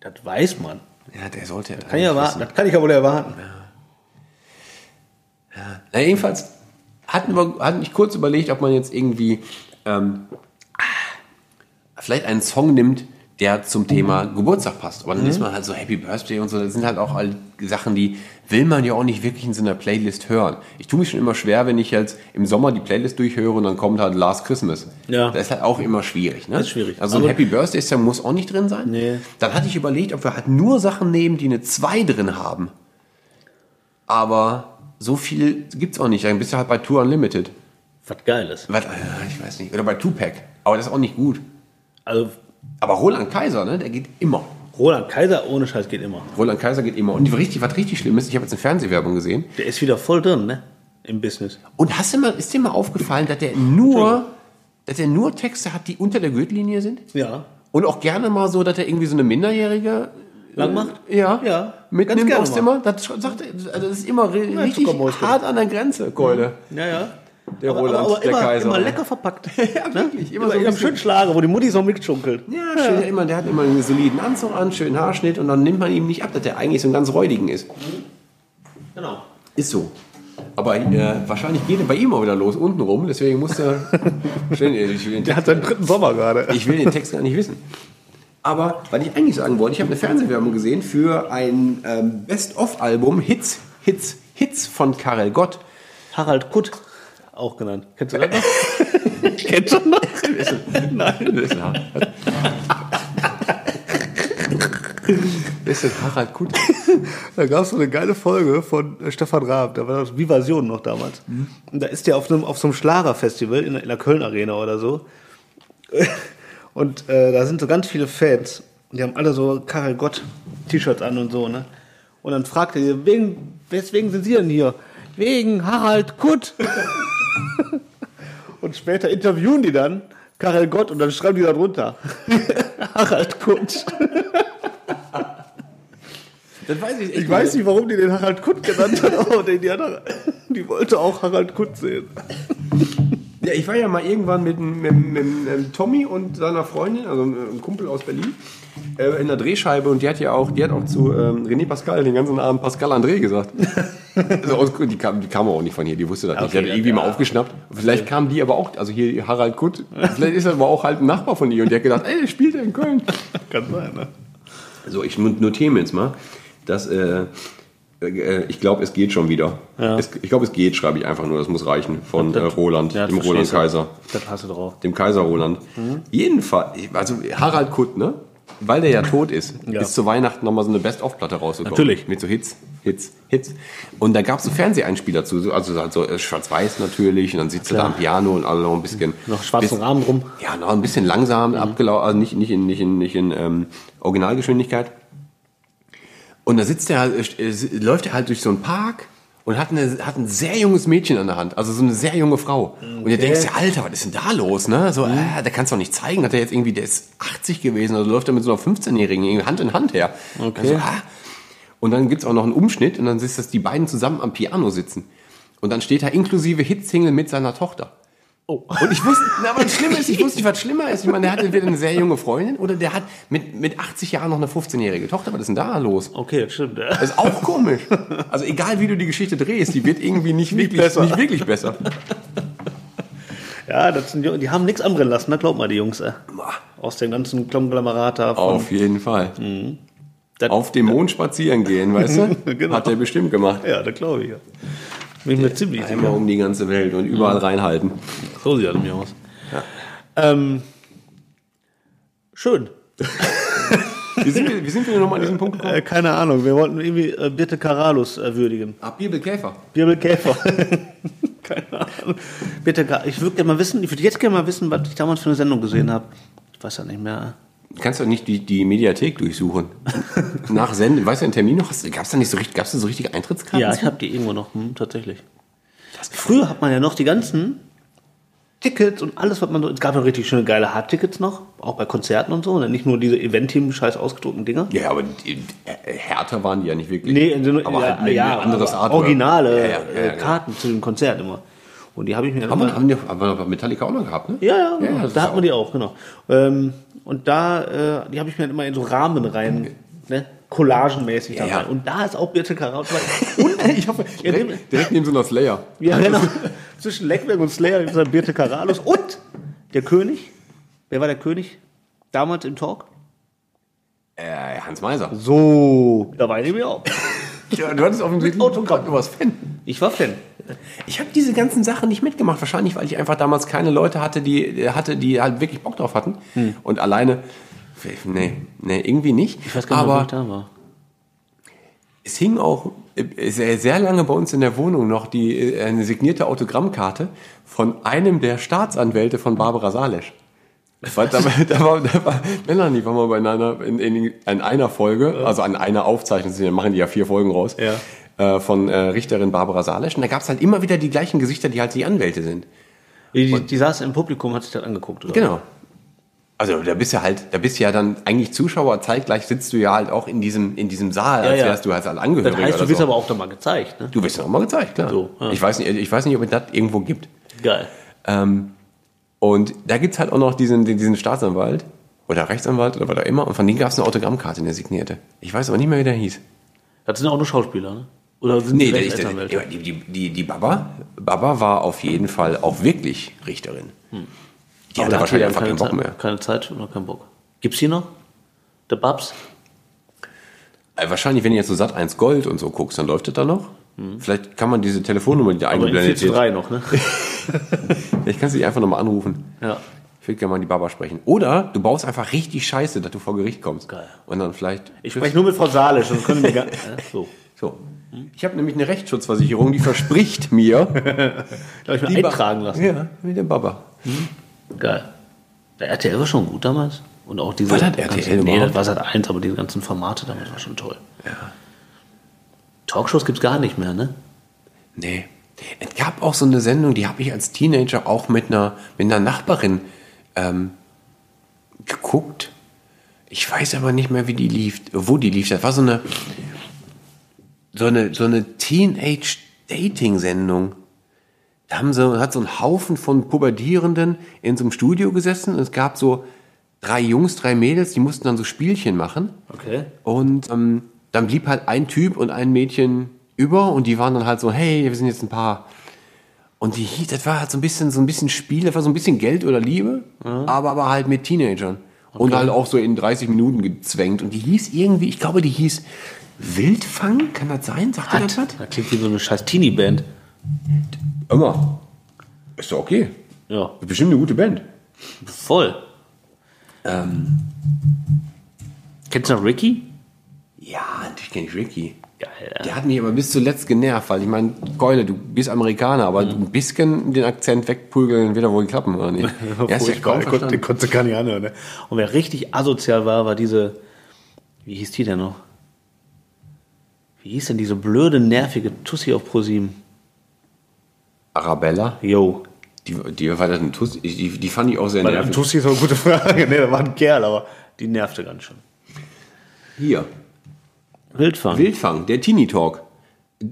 Das weiß man. Ja, der sollte. Kann ich erwarten. Das kann ich ja wohl erwarten. Na, jedenfalls hatten wir hatten ich kurz überlegt, ob man jetzt irgendwie ähm, vielleicht einen Song nimmt, der zum Thema Geburtstag passt. Aber dann ist man halt so Happy Birthday und so. Das sind halt auch all Sachen, die will man ja auch nicht wirklich in so einer Playlist hören. Ich tue mich schon immer schwer, wenn ich jetzt im Sommer die Playlist durchhöre und dann kommt halt Last Christmas. Ja. Das ist halt auch immer schwierig. Ne? Das ist schwierig. Also ein Happy Birthday Song muss auch nicht drin sein. Nee. Dann hatte ich überlegt, ob wir halt nur Sachen nehmen, die eine 2 drin haben. Aber so viel gibt's auch nicht. Dann bist du halt bei Tour Unlimited. Was Geiles. Was, äh, ich weiß nicht. Oder bei Tupac. Aber das ist auch nicht gut. Also, Aber Roland Kaiser, ne, der geht immer. Roland Kaiser ohne Scheiß geht immer. Roland Kaiser geht immer. Und richtig, was richtig schlimm ist, ich habe jetzt eine Fernsehwerbung gesehen. Der ist wieder voll drin, ne? Im Business. Und hast du mal, ist dir mal aufgefallen, dass der nur, dass er nur Texte hat, die unter der Gürtellinie sind? Ja. Und auch gerne mal so, dass er irgendwie so eine Minderjährige Lang macht? Ja. Ja, Mitnimmt ganz gerne aufs mal. Zimmer. Das sagt also das ist immer ri- richtig Zuckermäuschen. hart an der Grenze, Keule. Ja, ja. Der aber, Roland, aber, aber der immer, Kaiser. immer lecker verpackt. Ja, wirklich. Immer, Immer so ein in einem bisschen- schönen Schlager, wo die Mutti so mitschunkelt. Ja, schön, Immer, der hat immer einen soliden Anzug an, schönen Haarschnitt und dann nimmt man ihm nicht ab, dass der eigentlich so ein ganz räudigen ist. Genau. Ist so. Aber äh, wahrscheinlich geht er bei ihm auch wieder los, unten rum, deswegen muss er. Schön, ich, will den Der hat seinen dritten Sommer gerade. ich will den Text gar nicht wissen. Aber was ich eigentlich sagen wollte, ich habe eine Fernsehwerbung gesehen für ein ähm, Best-of-Album Hits, Hits, Hits von Karel Gott. Harald Kutt, auch genannt. Kennst du das noch? Kennst du noch? Nein. Denn Harald Kutt? Da gab es so eine geile Folge von äh, Stefan Raab, da war das Vivasion noch damals. Und da ist der auf, einem, auf so einem Schlagerfestival in, der- in der Köln Arena oder so. Und äh, da sind so ganz viele Fans. Die haben alle so Karel Gott T-Shirts an und so, ne? Und dann fragt er, wegen, weswegen sind Sie denn hier? Wegen Harald Kutt. und später interviewen die dann Karel Gott und dann schreiben die da drunter. Harald Kutt. Das weiß ich echt Ich weiß nicht, warum die den Harald Kutt genannt hat, aber die, die, die wollte auch Harald Kutt sehen. Ja, ich war ja mal irgendwann mit, mit, mit, mit Tommy und seiner Freundin, also einem Kumpel aus Berlin, äh, in der Drehscheibe und die hat ja auch, die hat auch zu ähm, René Pascal den ganzen Abend Pascal André gesagt. also, aus- die, kam, die kam auch nicht von hier, die wusste das nicht. Die Okay, hat irgendwie ja. mal aufgeschnappt. Vielleicht kam die aber auch, also hier Harald Kutt, vielleicht ist er aber auch halt ein Nachbar von ihr und die hat gedacht, ey, der spielt ja in Köln. Kann sein, ne? So, ich notiere mir jetzt mal, dass äh, ich glaube, es geht schon wieder. Ja. Es, ich glaube, es geht, schreibe ich einfach nur, das muss reichen. Von äh, Roland, Ja, dem das Roland. Kaiser. Das hast du drauf. Dem Kaiser Roland. Jedenfalls, also Harald Kutt, ne? Weil der ja tot ist, Ja. ist zu Weihnachten nochmal so eine Best-of-Platte rausgekommen. Natürlich. Mit so Hits, Hits, Hits. Und da gab es so Fernseheinspieler zu, so- also halt so äh, schwarz-weiß natürlich. Und dann sitzt er da am Piano und alle noch ein bisschen. Noch schwarzen bis- Rahmen drum. Ja, noch ein bisschen langsam abgelaufen, also nicht, nicht in, nicht in, nicht in ähm, Originalgeschwindigkeit. Und da sitzt er halt, äh, läuft er halt durch so einen Park und hat, eine, hat ein sehr junges Mädchen an der Hand, also so eine sehr junge Frau. Und ihr denkst dir, Alter, was ist denn da los? Ne? So, äh, der kannst du doch nicht zeigen, dass er jetzt irgendwie, der ist 80 gewesen, also läuft er mit so einer 15-Jährigen irgendwie Hand in Hand her. Okay. Also, ah. Und dann gibt's auch noch einen Umschnitt und dann ist das die beiden zusammen am Piano sitzen. Und dann steht da inklusive Hitsingle mit seiner Tochter. Oh. Und ich wusste, na, aber das Schlimme ist, ich wusste nicht, was schlimmer ist. Ich meine, der hat entweder eine sehr junge Freundin oder der hat mit, mit 80 Jahren noch eine 15-jährige Tochter. Was ist denn da los? Okay, das stimmt. Ja. Das ist auch komisch. Also egal, wie du die Geschichte drehst, die wird irgendwie nicht, wirklich, besser. nicht wirklich besser. Ja, das sind, die die haben nichts anbrennen lassen, da glaubt mal die Jungs. Äh. Aus dem ganzen Konglomerat da. Auf jeden Fall. das, Auf dem Mond spazieren gehen, weißt du? Genau. Hat der bestimmt gemacht. Ja, das glaube ich. Ja. Bin ich mir ziemlich Einmal sicher. um die ganze Welt und überall reinhalten. So sieht das nämlich aus. Ähm, schön. Wie sind wir, wie sind wir nochmal an diesen Punkt gekommen? Äh, keine Ahnung, wir wollten irgendwie äh, Birte Karalus äh, würdigen. Ah, Bibelkäfer. Birbel Käfer. Keine Ahnung. Bitte, ich würde gerne mal wissen, ich würde jetzt gerne mal wissen, was ich damals für eine Sendung gesehen habe. Ich weiß ja nicht mehr. Du kannst doch nicht die, die Mediathek durchsuchen. Nach Senden, weißt du, einen Termin noch? Gab es da nicht so richtig, gab's da so richtige Eintrittskarten? Ja, ich habe die irgendwo noch, hm, tatsächlich. Früher hat man ja noch die ganzen Tickets und alles, was man so. Es gab ja richtig schöne geile Hardtickets noch, auch bei Konzerten und so. Ne? Nicht nur diese Event-Team-scheiß ausgedruckten Dinger. Ja, aber die, äh, härter waren die ja nicht wirklich. Nee, in so, aber ja, halt ja, anderes aber Artwork. Originale Ja, ja, ja, äh. Karten zu dem Konzert immer. Und die habe ich mir Haben immer. haben wir, haben wir Metallica auch noch gehabt, ne? Ja, ja, genau. ist da hat man die auch, genau. Ähm, und da, äh, die habe ich mir immer in so Rahmen rein, ne? collagenmäßig Ja, da ja. rein. Und da ist auch Birte dabei. Und ich hoffe, ja, Direkt, direkt neben so einer Slayer. ja, genau. Zwischen Leckberg und Slayer ist dann Birte Karalus und der König. Wer war der König damals im Talk? Äh, Hans Meiser. So, da war ich nämlich auch. Ja, du hattest offensichtlich Autogramm. du warst Fan. Ich war Fan. Ich habe diese ganzen Sachen nicht mitgemacht, wahrscheinlich, weil ich einfach damals keine Leute hatte, die hatte, die halt wirklich Bock drauf hatten. Und alleine, nee, nee, irgendwie nicht. Hm. Ich weiß gar nicht, ich da war. es hing auch äh, sehr, sehr lange bei uns in der Wohnung noch die, äh, eine signierte Autogrammkarte von einem der Staatsanwälte von Barbara Salesch. Weil da, da, war, da war Melanie war mal bei einer, in, in, in einer Folge, also an einer Aufzeichnung, da machen die ja vier Folgen raus, äh, von äh, Richterin Barbara Salesch. Und da gab es halt immer wieder die gleichen Gesichter, die halt die Anwälte sind. Die, die, die saß im Publikum, hat sich das angeguckt. Oder? Genau. Also da bist du halt, da bist ja dann eigentlich Zuschauer, zeitgleich sitzt du ja halt auch in diesem, in diesem Saal, als ja. wärst du halt als Angehöriger. Das heißt, du wirst so. aber auch da mal gezeigt. Ne? Du wirst ja auch mal gezeigt, klar. So, ja. ich, weiß nicht, ich weiß nicht, ob es das irgendwo gibt. Geil. Ähm, und da gibt's halt auch noch diesen, diesen Staatsanwalt oder Rechtsanwalt oder was auch immer. Und von denen gab's eine Autogrammkarte, eine signierte. Ich weiß aber nicht mehr, wie der hieß. Das sind auch nur Schauspieler, ne? Oder sind Nee, die der, die, die, die, die Baba, Baba war auf jeden Fall auch wirklich Richterin. Die Hm. Aber hatte wahrscheinlich einfach keine keinen Bock Zeit, mehr. Keine Zeit oder keinen Bock. Gibt's hier noch? Der Babs? Äh, Wahrscheinlich, wenn du jetzt so Sat 1 Gold und so guckst, dann läuft das da noch. Vielleicht kann man diese Telefonnummer, die da Hm. Aber in 4 eingeblendet 3 noch, ne? vielleicht kannst du dich einfach nochmal anrufen. ja. Ich würde gerne mal die Baba sprechen. Oder du baust einfach richtig Scheiße, dass du vor Gericht kommst. Geil. Und dann vielleicht. Ich spreche nur mit Frau Salisch und können wir gar so. So. Ich habe nämlich eine Rechtsschutzversicherung, die verspricht mir. Darf ich mir die Ba- eintragen lassen? Ja, wie der Baba. Geil. Der RTL war schon gut damals. Und auch diese. Was hat RTL ganzen, Nee, das war seit 1, aber diese ganzen Formate damals war schon toll. Ja. Talkshows gibt's gar nicht mehr, ne? Nee. Es gab auch so eine Sendung, die habe ich als Teenager auch mit einer, mit einer Nachbarin ähm, geguckt. Ich weiß aber nicht mehr, wie die lief, wo die lief. Das war so eine, so eine, so eine Teenage-Dating-Sendung. Da haben sie, hat so ein Haufen von Pubertierenden in so einem Studio gesessen und es gab so drei Jungs, drei Mädels, die mussten dann so Spielchen machen. Okay. Und ähm, dann blieb halt ein Typ und ein Mädchen über und die waren dann halt so, hey, wir sind jetzt ein Paar. Und die hieß, das war halt so ein bisschen, so ein bisschen Spiel, das war so ein bisschen Geld oder Liebe, aber, aber halt mit Teenagern. Und halt auch so in 30 Minuten gezwängt. Und die hieß irgendwie, ich glaube, die hieß Wildfang, kann das sein? Sagt ihr das was? Das klingt wie so eine scheiß Teenie-Band. Immer. Ist doch okay. Ja. Bestimmt eine gute Band. Voll. Ähm. Kennst du noch Ricky? Ja, natürlich kenne ich Ricky. Geil. Der hat mich aber bis zuletzt genervt, weil ich meine, Keule, du bist Amerikaner, aber ein bisschen den Akzent wegprügeln wird ja wohl klappen, oder nicht? Er ist ja kaum den verstanden. konntest du gar nicht anhören. Ne? Und wer richtig asozial war, war diese, wie hieß die denn noch? Wie hieß denn diese blöde, nervige Tussi auf ProSieben? Arabella, Yo. die, die war das ein Tuss, die, die fand ich auch sehr nervig. Tussi ist eine gute Frage. Nee, das war ein Kerl, aber die nervte ganz schön. Hier, Wildfang. Wildfang, der Teenie Talk.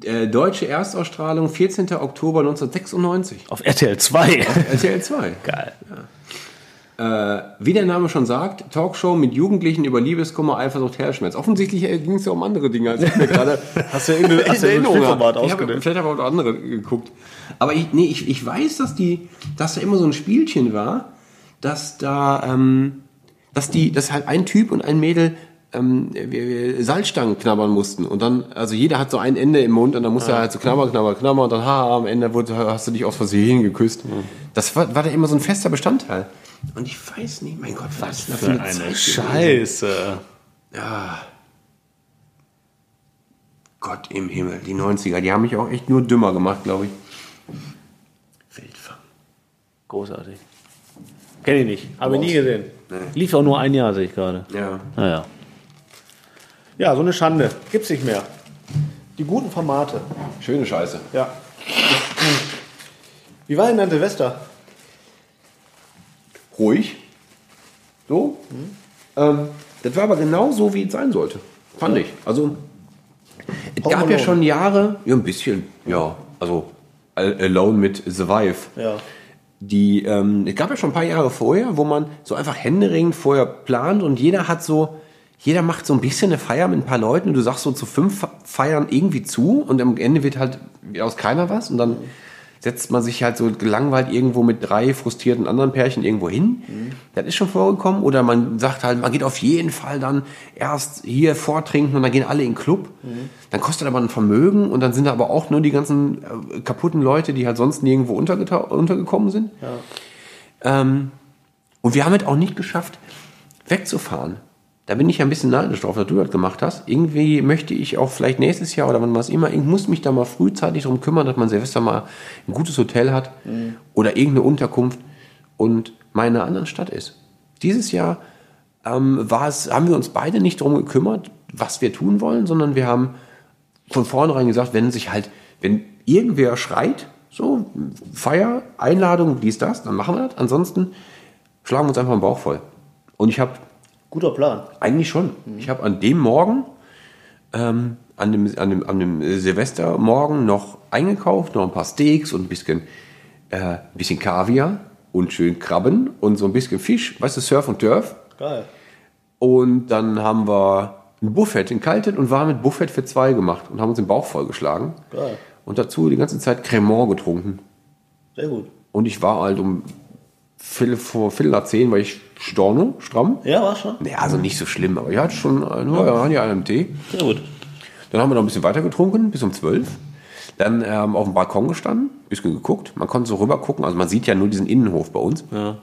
Äh, deutsche Erstausstrahlung 14. Oktober 1996. Auf RTL 2. RTL 2. Geil. Äh, wie der Name schon sagt, Talkshow mit Jugendlichen über Liebeskummer, Eifersucht, Herzschmerz. Offensichtlich ging es ja um andere Dinge, als ich mir gerade Hast du irgendein hast du in Erinnerung habe. Ich habe vielleicht habe ich auch andere geguckt. Aber ich, nee, ich, ich weiß, dass die, dass da immer so ein Spielchen war, dass da, ähm, dass die, dass halt ein Typ und ein Mädel ähm, wir- wir Salzstangen knabbern mussten und dann, also jeder hat so ein Ende im Mund und dann musste er halt so knabber, knabber, knabber und dann ha, am Ende wurde, hast du dich aus Versehen geküsst. Das war, war da immer so ein fester Bestandteil. Und ich weiß nicht, mein Gott, was da Für eine gewesen. Scheiße. Gott im Himmel, die 90er, die haben mich auch echt nur dümmer gemacht, glaube ich. Großartig. Kenne ich nicht. Habe ich nie gesehen. Lief auch nur ein Jahr, sehe ich gerade. Ja. Naja. Ja, so eine Schande. Gibt's nicht mehr. Die guten Formate. Schöne Scheiße. Ja. Wie war denn dein Silvester? Ruhig. So. Ähm, das war aber genau so, wie es sein sollte. Fand ich. Also, es Home gab ja schon Jahre, ja, ein bisschen, ja. Also, Al- Alone mit Survive. Ja. Die, ähm, es gab ja schon ein paar Jahre vorher, wo man so einfach händeringend vorher plant und jeder hat so, jeder macht so ein bisschen eine Feier mit ein paar Leuten und du sagst so zu fünf Feiern irgendwie zu und am Ende wird halt aus keiner was und dann setzt man sich halt so gelangweilt irgendwo mit drei frustrierten anderen Pärchen irgendwo hin. Das ist schon vorgekommen. Oder man sagt halt, man geht auf jeden Fall dann erst hier vortrinken und dann gehen alle in den Club. Dann kostet aber ein Vermögen und dann sind da aber auch nur die ganzen äh, kaputten Leute, die halt sonst nirgendwo untergekommen sind. Ähm, und wir haben es auch nicht geschafft, wegzufahren. Da bin ich ja ein bisschen neidisch drauf, dass du das gemacht hast. Irgendwie möchte ich auch vielleicht nächstes Jahr oder wann was immer, ich muss mich da mal frühzeitig darum kümmern, dass man Silvester mal ein gutes Hotel hat oder irgendeine Unterkunft und mal in einer anderen Stadt ist. Dieses Jahr ähm, war es, haben wir uns beide nicht darum gekümmert, was wir tun wollen, sondern wir haben von vornherein gesagt, wenn sich halt, wenn irgendwer schreit, so Feier, Einladung, dies, das, dann machen wir das. Ansonsten schlagen wir uns einfach den Bauch voll. Und ich habe Guter Plan. eigentlich schon. Ich habe an dem Morgen, ähm, an, dem, an, dem, an dem Silvestermorgen noch eingekauft, noch ein paar Steaks und ein bisschen, äh, ein bisschen Kaviar und schön Krabben und so ein bisschen Fisch, weißt du, Surf und Turf. Geil. Und dann haben wir ein Buffet entkaltet und waren mit Buffet für zwei gemacht und haben uns den Bauch vollgeschlagen. Geil. Und dazu die ganze Zeit Cremant getrunken. Sehr gut. Und ich war halt um Viertel vor Viertel nach zehn, war ich storno, stramm. Ja, war schon. Naja, also nicht so schlimm, aber ich hatte schon, äh, nur, ja, ja, einen Tee. Sehr gut. Dann haben wir noch ein bisschen weiter getrunken, bis um zwölf. Dann ähm, auf dem Balkon gestanden, bisschen geguckt. Man konnte so rüber gucken, also man sieht ja nur diesen Innenhof bei uns. Ja.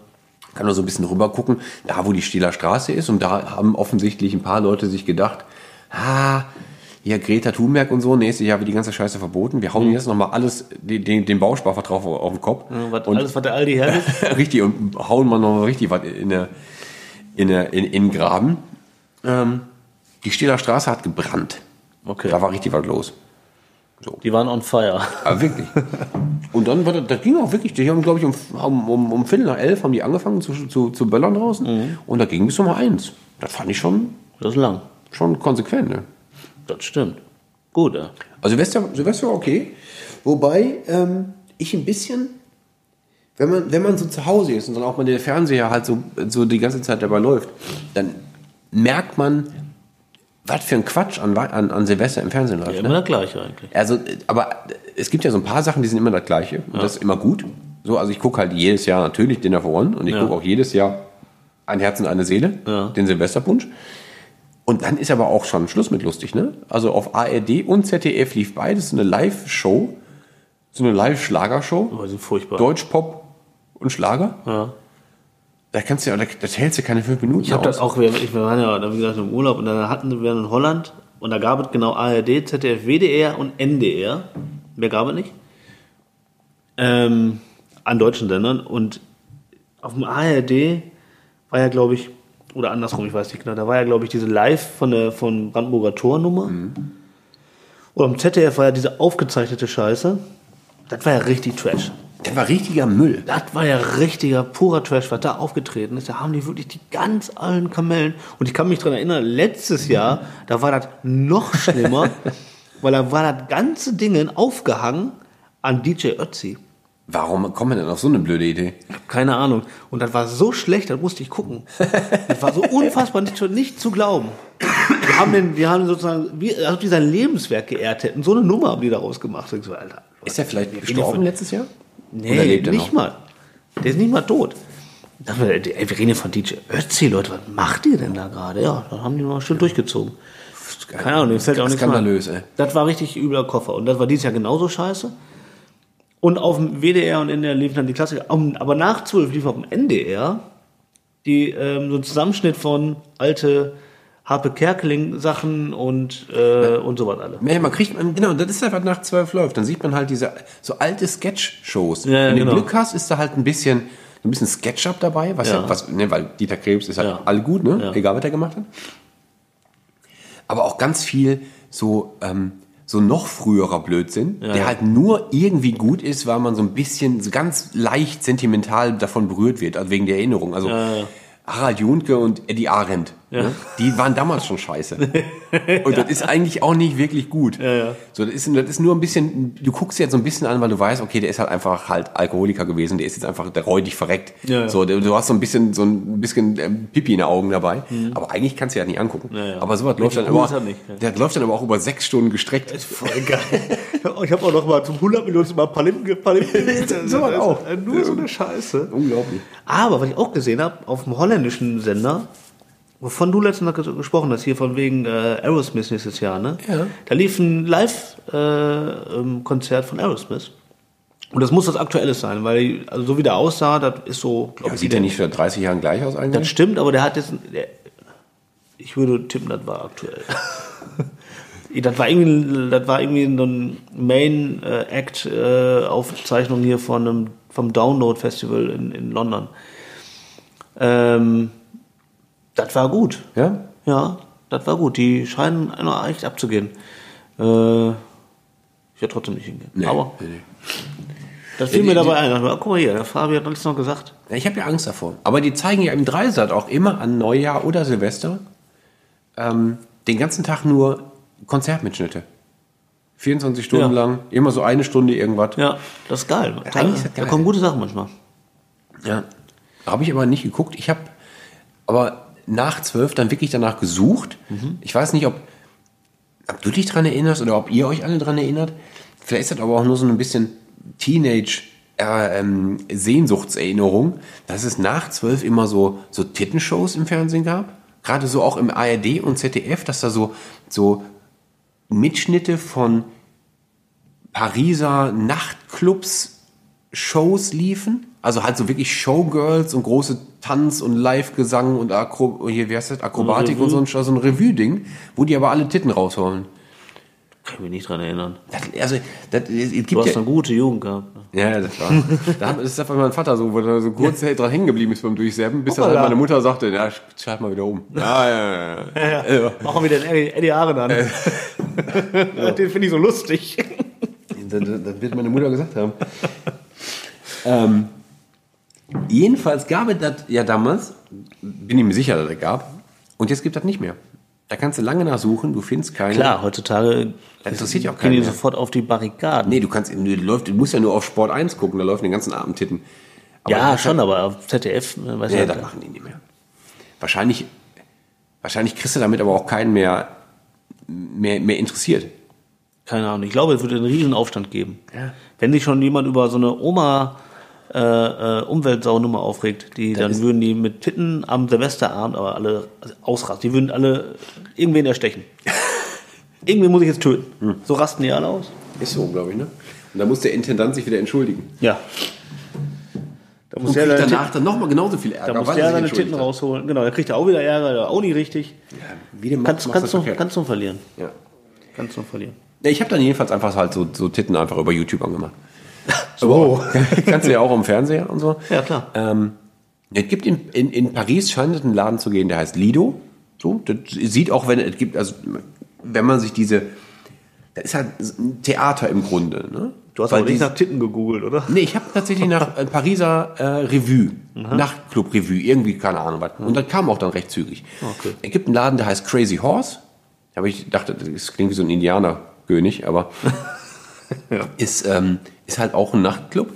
Kann nur so ein bisschen rüber gucken, da wo die Stieler Straße ist. Und da haben offensichtlich ein paar Leute sich gedacht, ah, hier Greta Thunberg und so, nächstes Jahr wird die ganze Scheiße verboten. Wir hauen jetzt nochmal alles, den, den, den Bausparvertrag auf, auf den Kopf. Was, und alles, was der Aldi hergibt. richtig, und hauen mal noch richtig was in der, in der, in, in den Graben. Ähm, die Stieler Straße hat gebrannt. Okay. Da war richtig was los. Die waren on fire. Aber wirklich. Und dann war das, das ging auch wirklich. Die haben, glaube ich, um, um, um, um Viertel nach elf haben die angefangen zu, zu, zu böllern draußen. Und da ging bis um eins. Das fand ich schon, Das ist lang. schon konsequent. Ne? Das stimmt. Gut, ja. Also Silvester, Silvester war okay. Wobei ähm, ich ein bisschen, wenn man, wenn man so zu Hause ist und dann auch mal der Fernseher halt so, so die ganze Zeit dabei läuft, dann merkt man, was für ein Quatsch an, an, an Silvester im Fernsehen läuft. ja ne? immer das Gleiche eigentlich. Also, aber es gibt ja so ein paar Sachen, die sind immer das Gleiche. Und das ist immer gut. So, also ich gucke halt jedes Jahr natürlich Dinner for One und ich Ja. gucke auch jedes Jahr ein Herz und eine Seele, Ja. den Silvesterpunsch. Und dann ist aber auch schon Schluss mit lustig, ne? Also auf ARD und ZDF lief beides so eine Live-Show, so eine Live-Schlagershow, Aber die sind furchtbar. Deutsch-Pop und Schlager. Ja. Da kannst du ja, da, das hältst du keine fünf Minuten Ich habe das auch, wir, ich- wir waren ja, wie gesagt, im Urlaub und dann hatten wir in Holland und da gab es genau ARD, ZDF, WDR und NDR. Mehr gab es nicht. Ähm, an deutschen Sendern und auf dem ARD war ja, glaube ich, oder andersrum, ich weiß nicht genau, da war ja, glaube ich, diese Live von der von Brandenburger Tornummer. Und am ZDF war ja diese aufgezeichnete Scheiße. Das war ja richtig Trash. Der war richtiger Müll. Das war ja richtiger, purer Trash, was da aufgetreten ist. Da haben die wirklich die ganz alten Kamellen. Und ich kann mich daran erinnern, letztes Jahr, da war das noch schlimmer, weil da war das ganze Ding aufgehangen an DJ Ötzi. Warum kommen wir denn auf so eine blöde Idee? Keine Ahnung. Und das war so schlecht, das musste ich gucken. Das war so unfassbar nicht, nicht zu glauben. Wir haben, den, wir haben sozusagen, wie, als ob die sein Lebenswerk geehrt hätten. So eine Nummer haben die daraus gemacht. Ich so, Alter. Ist er vielleicht gestorben letztes Jahr? Nee, lebt nicht noch? mal. Der ist nicht mal tot. Mir, ey, wir reden hier von DJ Ötzi, Leute, was macht ihr denn da gerade? Ja, dann haben die mal schön durchgezogen. Keine Ahnung, mir fällt auch nichts. Skandalös, ey. Das war richtig übler Koffer. Und das war dieses Jahr genauso scheiße. Und auf dem WDR und NDR liefen dann die Klassiker. Aber nach 12 lief auf dem NDR die, ähm, so ein Zusammenschnitt von alte Harpe Kerkeling Sachen und, äh, und sowas alle. Ja, man kriegt, genau, das ist einfach nach zwölf läuft. Dann sieht man halt diese so alte Sketch-Shows. Ja, ja, Wenn du genau. Glück hast, ist da halt ein bisschen, ein bisschen Sketchup dabei, was ja, Ja. was, ne, weil Dieter Krebs ist halt Ja. all gut, ne? Ja. Egal, was er gemacht hat. Aber auch ganz viel so, ähm, so noch früherer Blödsinn, der ja. halt nur irgendwie gut ist, weil man so ein bisschen, so ganz leicht sentimental davon berührt wird, also wegen der Erinnerung. Also. Harald Junke und Eddie Arendt, ne? die waren damals schon scheiße. Und das ist eigentlich auch nicht wirklich gut. ja. So, das, ist, das ist nur ein bisschen, du guckst jetzt so ein bisschen an, weil du weißt, okay, der ist halt einfach halt Alkoholiker gewesen, der ist jetzt einfach der räudig verreckt. Ja, ja. So, du hast so ein bisschen, so ein bisschen ähm, Pipi in den Augen dabei. Aber eigentlich kannst du ja nicht angucken. Mhm. Ja, ja. Aber sowas läuft dann, ist er ja. der läuft dann aber auch über sechs Stunden gestreckt. Voll geil. Ich habe auch noch mal zum 100 Minuten mal Palim Palim So was auch. Nur so eine Scheiße. Unglaublich. Aber was ich auch gesehen habe, auf dem holländischen Sender, wovon du letztens gesprochen hast, hier von wegen äh, Aerosmith nächstes Jahr, ne? Ja. Da lief ein Live-Konzert von Aerosmith. Und das muss das Aktuelle sein, weil also so wie der aussah, das ist so, glaub Aber ich, sieht der nicht für 30 Jahren gleich aus das eigentlich? stimmt, aber der hat jetzt, der, ich würde tippen, das war aktuell. das war irgendwie, das war irgendwie so ein Main äh, Act äh, Aufzeichnung hier von einem, vom Download Festival in, in London. Ähm, das war gut. Ja? Ja, das war gut. Die scheinen einer echt abzugehen. Äh, ich werde trotzdem nicht hingehen. Aber Nee, nee. das fiel mir dabei ein. Dachte, Guck mal hier, der Fabi hat alles noch gesagt. Ja, Ich habe ja Angst davor. Aber die zeigen ja im Dreisat auch immer an Neujahr oder Silvester ähm, den ganzen Tag nur Konzertmitschnitte. 24 Stunden Ja. lang, immer so eine Stunde irgendwas. Ja, das ist geil. eigentlich ist das Da geil. kommen gute Sachen manchmal. Ja. Habe ich aber nicht geguckt. Ich habe aber nach zwölf dann wirklich danach gesucht. Ich weiß nicht, ob, ob du dich dran erinnerst oder ob ihr euch alle dran erinnert. Vielleicht ist das aber auch nur so ein bisschen Teenage äh, ähm, Sehnsuchtserinnerung, dass es nach zwölf immer so, so Tittenshows im Fernsehen gab. Gerade so auch im ARD und ZDF, dass da so, so Mitschnitte von Pariser Nachtclubs Shows liefen. Also halt so wirklich Showgirls und große Tanz- und Live-Gesang und Akro hier, wie heißt das? Akrobatik und so ein, so ein Revue-Ding, wo die aber alle Titten rausholen. Kann ich mich nicht dran erinnern. Das, also, das, es gibt Du hast ja, eine gute Jugend gehabt. ja, das war. da das ist einfach mein Vater so, wo er so kurz dran hängen geblieben ist beim Durchseppen, bis dann halt meine Mutter sagte, ja, schalt mal wieder um. Ja, ja, ja. ja. ja. Machen wir den Eddie, Eddie Aren an. Den finde ich so lustig. Das das wird meine Mutter gesagt haben. Ähm, jedenfalls gab es das ja damals, bin ich mir sicher, dass es gab. Und jetzt gibt es das nicht mehr. Da kannst du lange nachsuchen, du findest keine. Klar, heutzutage Das interessiert ja auch gehen keinen die mehr. sofort auf die Barrikaden. Nee, du kannst, du, läuft, du musst ja nur auf Sport 1 gucken, da läuft den ganzen Abend Titten. Aber ja, das- schon, aber auf ZDF, äh, weiß Nee, ich das nicht. machen die nicht mehr. Wahrscheinlich, wahrscheinlich kriegst du damit aber auch keinen mehr, mehr, mehr interessiert. Keine Ahnung. Ich glaube, es würde einen riesen Aufstand geben. Ja. Wenn sich schon jemand über so eine Oma äh, äh, Umweltsaunummer aufregt, die dann ist- würden die mit Titten am Silvesterabend aber alle ausrasten. Die würden alle irgendwen erstechen. Irgendwen muss ich jetzt töten. Hm. So rasten die alle aus. Ist so, glaube ich, ne? Und da muss der Intendant sich wieder entschuldigen. Ja. Da Und muss der kriegt danach Titten, dann nochmal genauso viel Ärger, da muss der er seine Titten hat. rausholen. Genau, der kriegt ja auch wieder Ärger, der auch nicht richtig. Wie dem Kannst, kannst, verkehrt. kannst du verlieren. Ja. Kannst du verlieren. Ja, ich habe dann jedenfalls einfach halt so, so Titten einfach über YouTube angemacht. So. Kannst du ja auch am Fernseher und so. Ja, klar. Ähm, es gibt in, in, in Paris scheint es einen Laden zu gehen, der heißt Lido. So, das sieht auch, wenn es gibt, also wenn man sich diese, das ist halt ein Theater im Grunde. Ne? Du hast Weil aber nicht nach Titten gegoogelt, oder? Nee, ich habe tatsächlich nach äh, Pariser äh, Revue, Nachtclub-Revue, irgendwie, keine Ahnung was. Und das kam auch dann recht zügig. Okay. Es gibt einen Laden, der heißt Crazy Horse. Aber ich dachte, das klingt wie so ein Indianerkönig, aber ist, ähm, ist halt auch ein Nachtclub.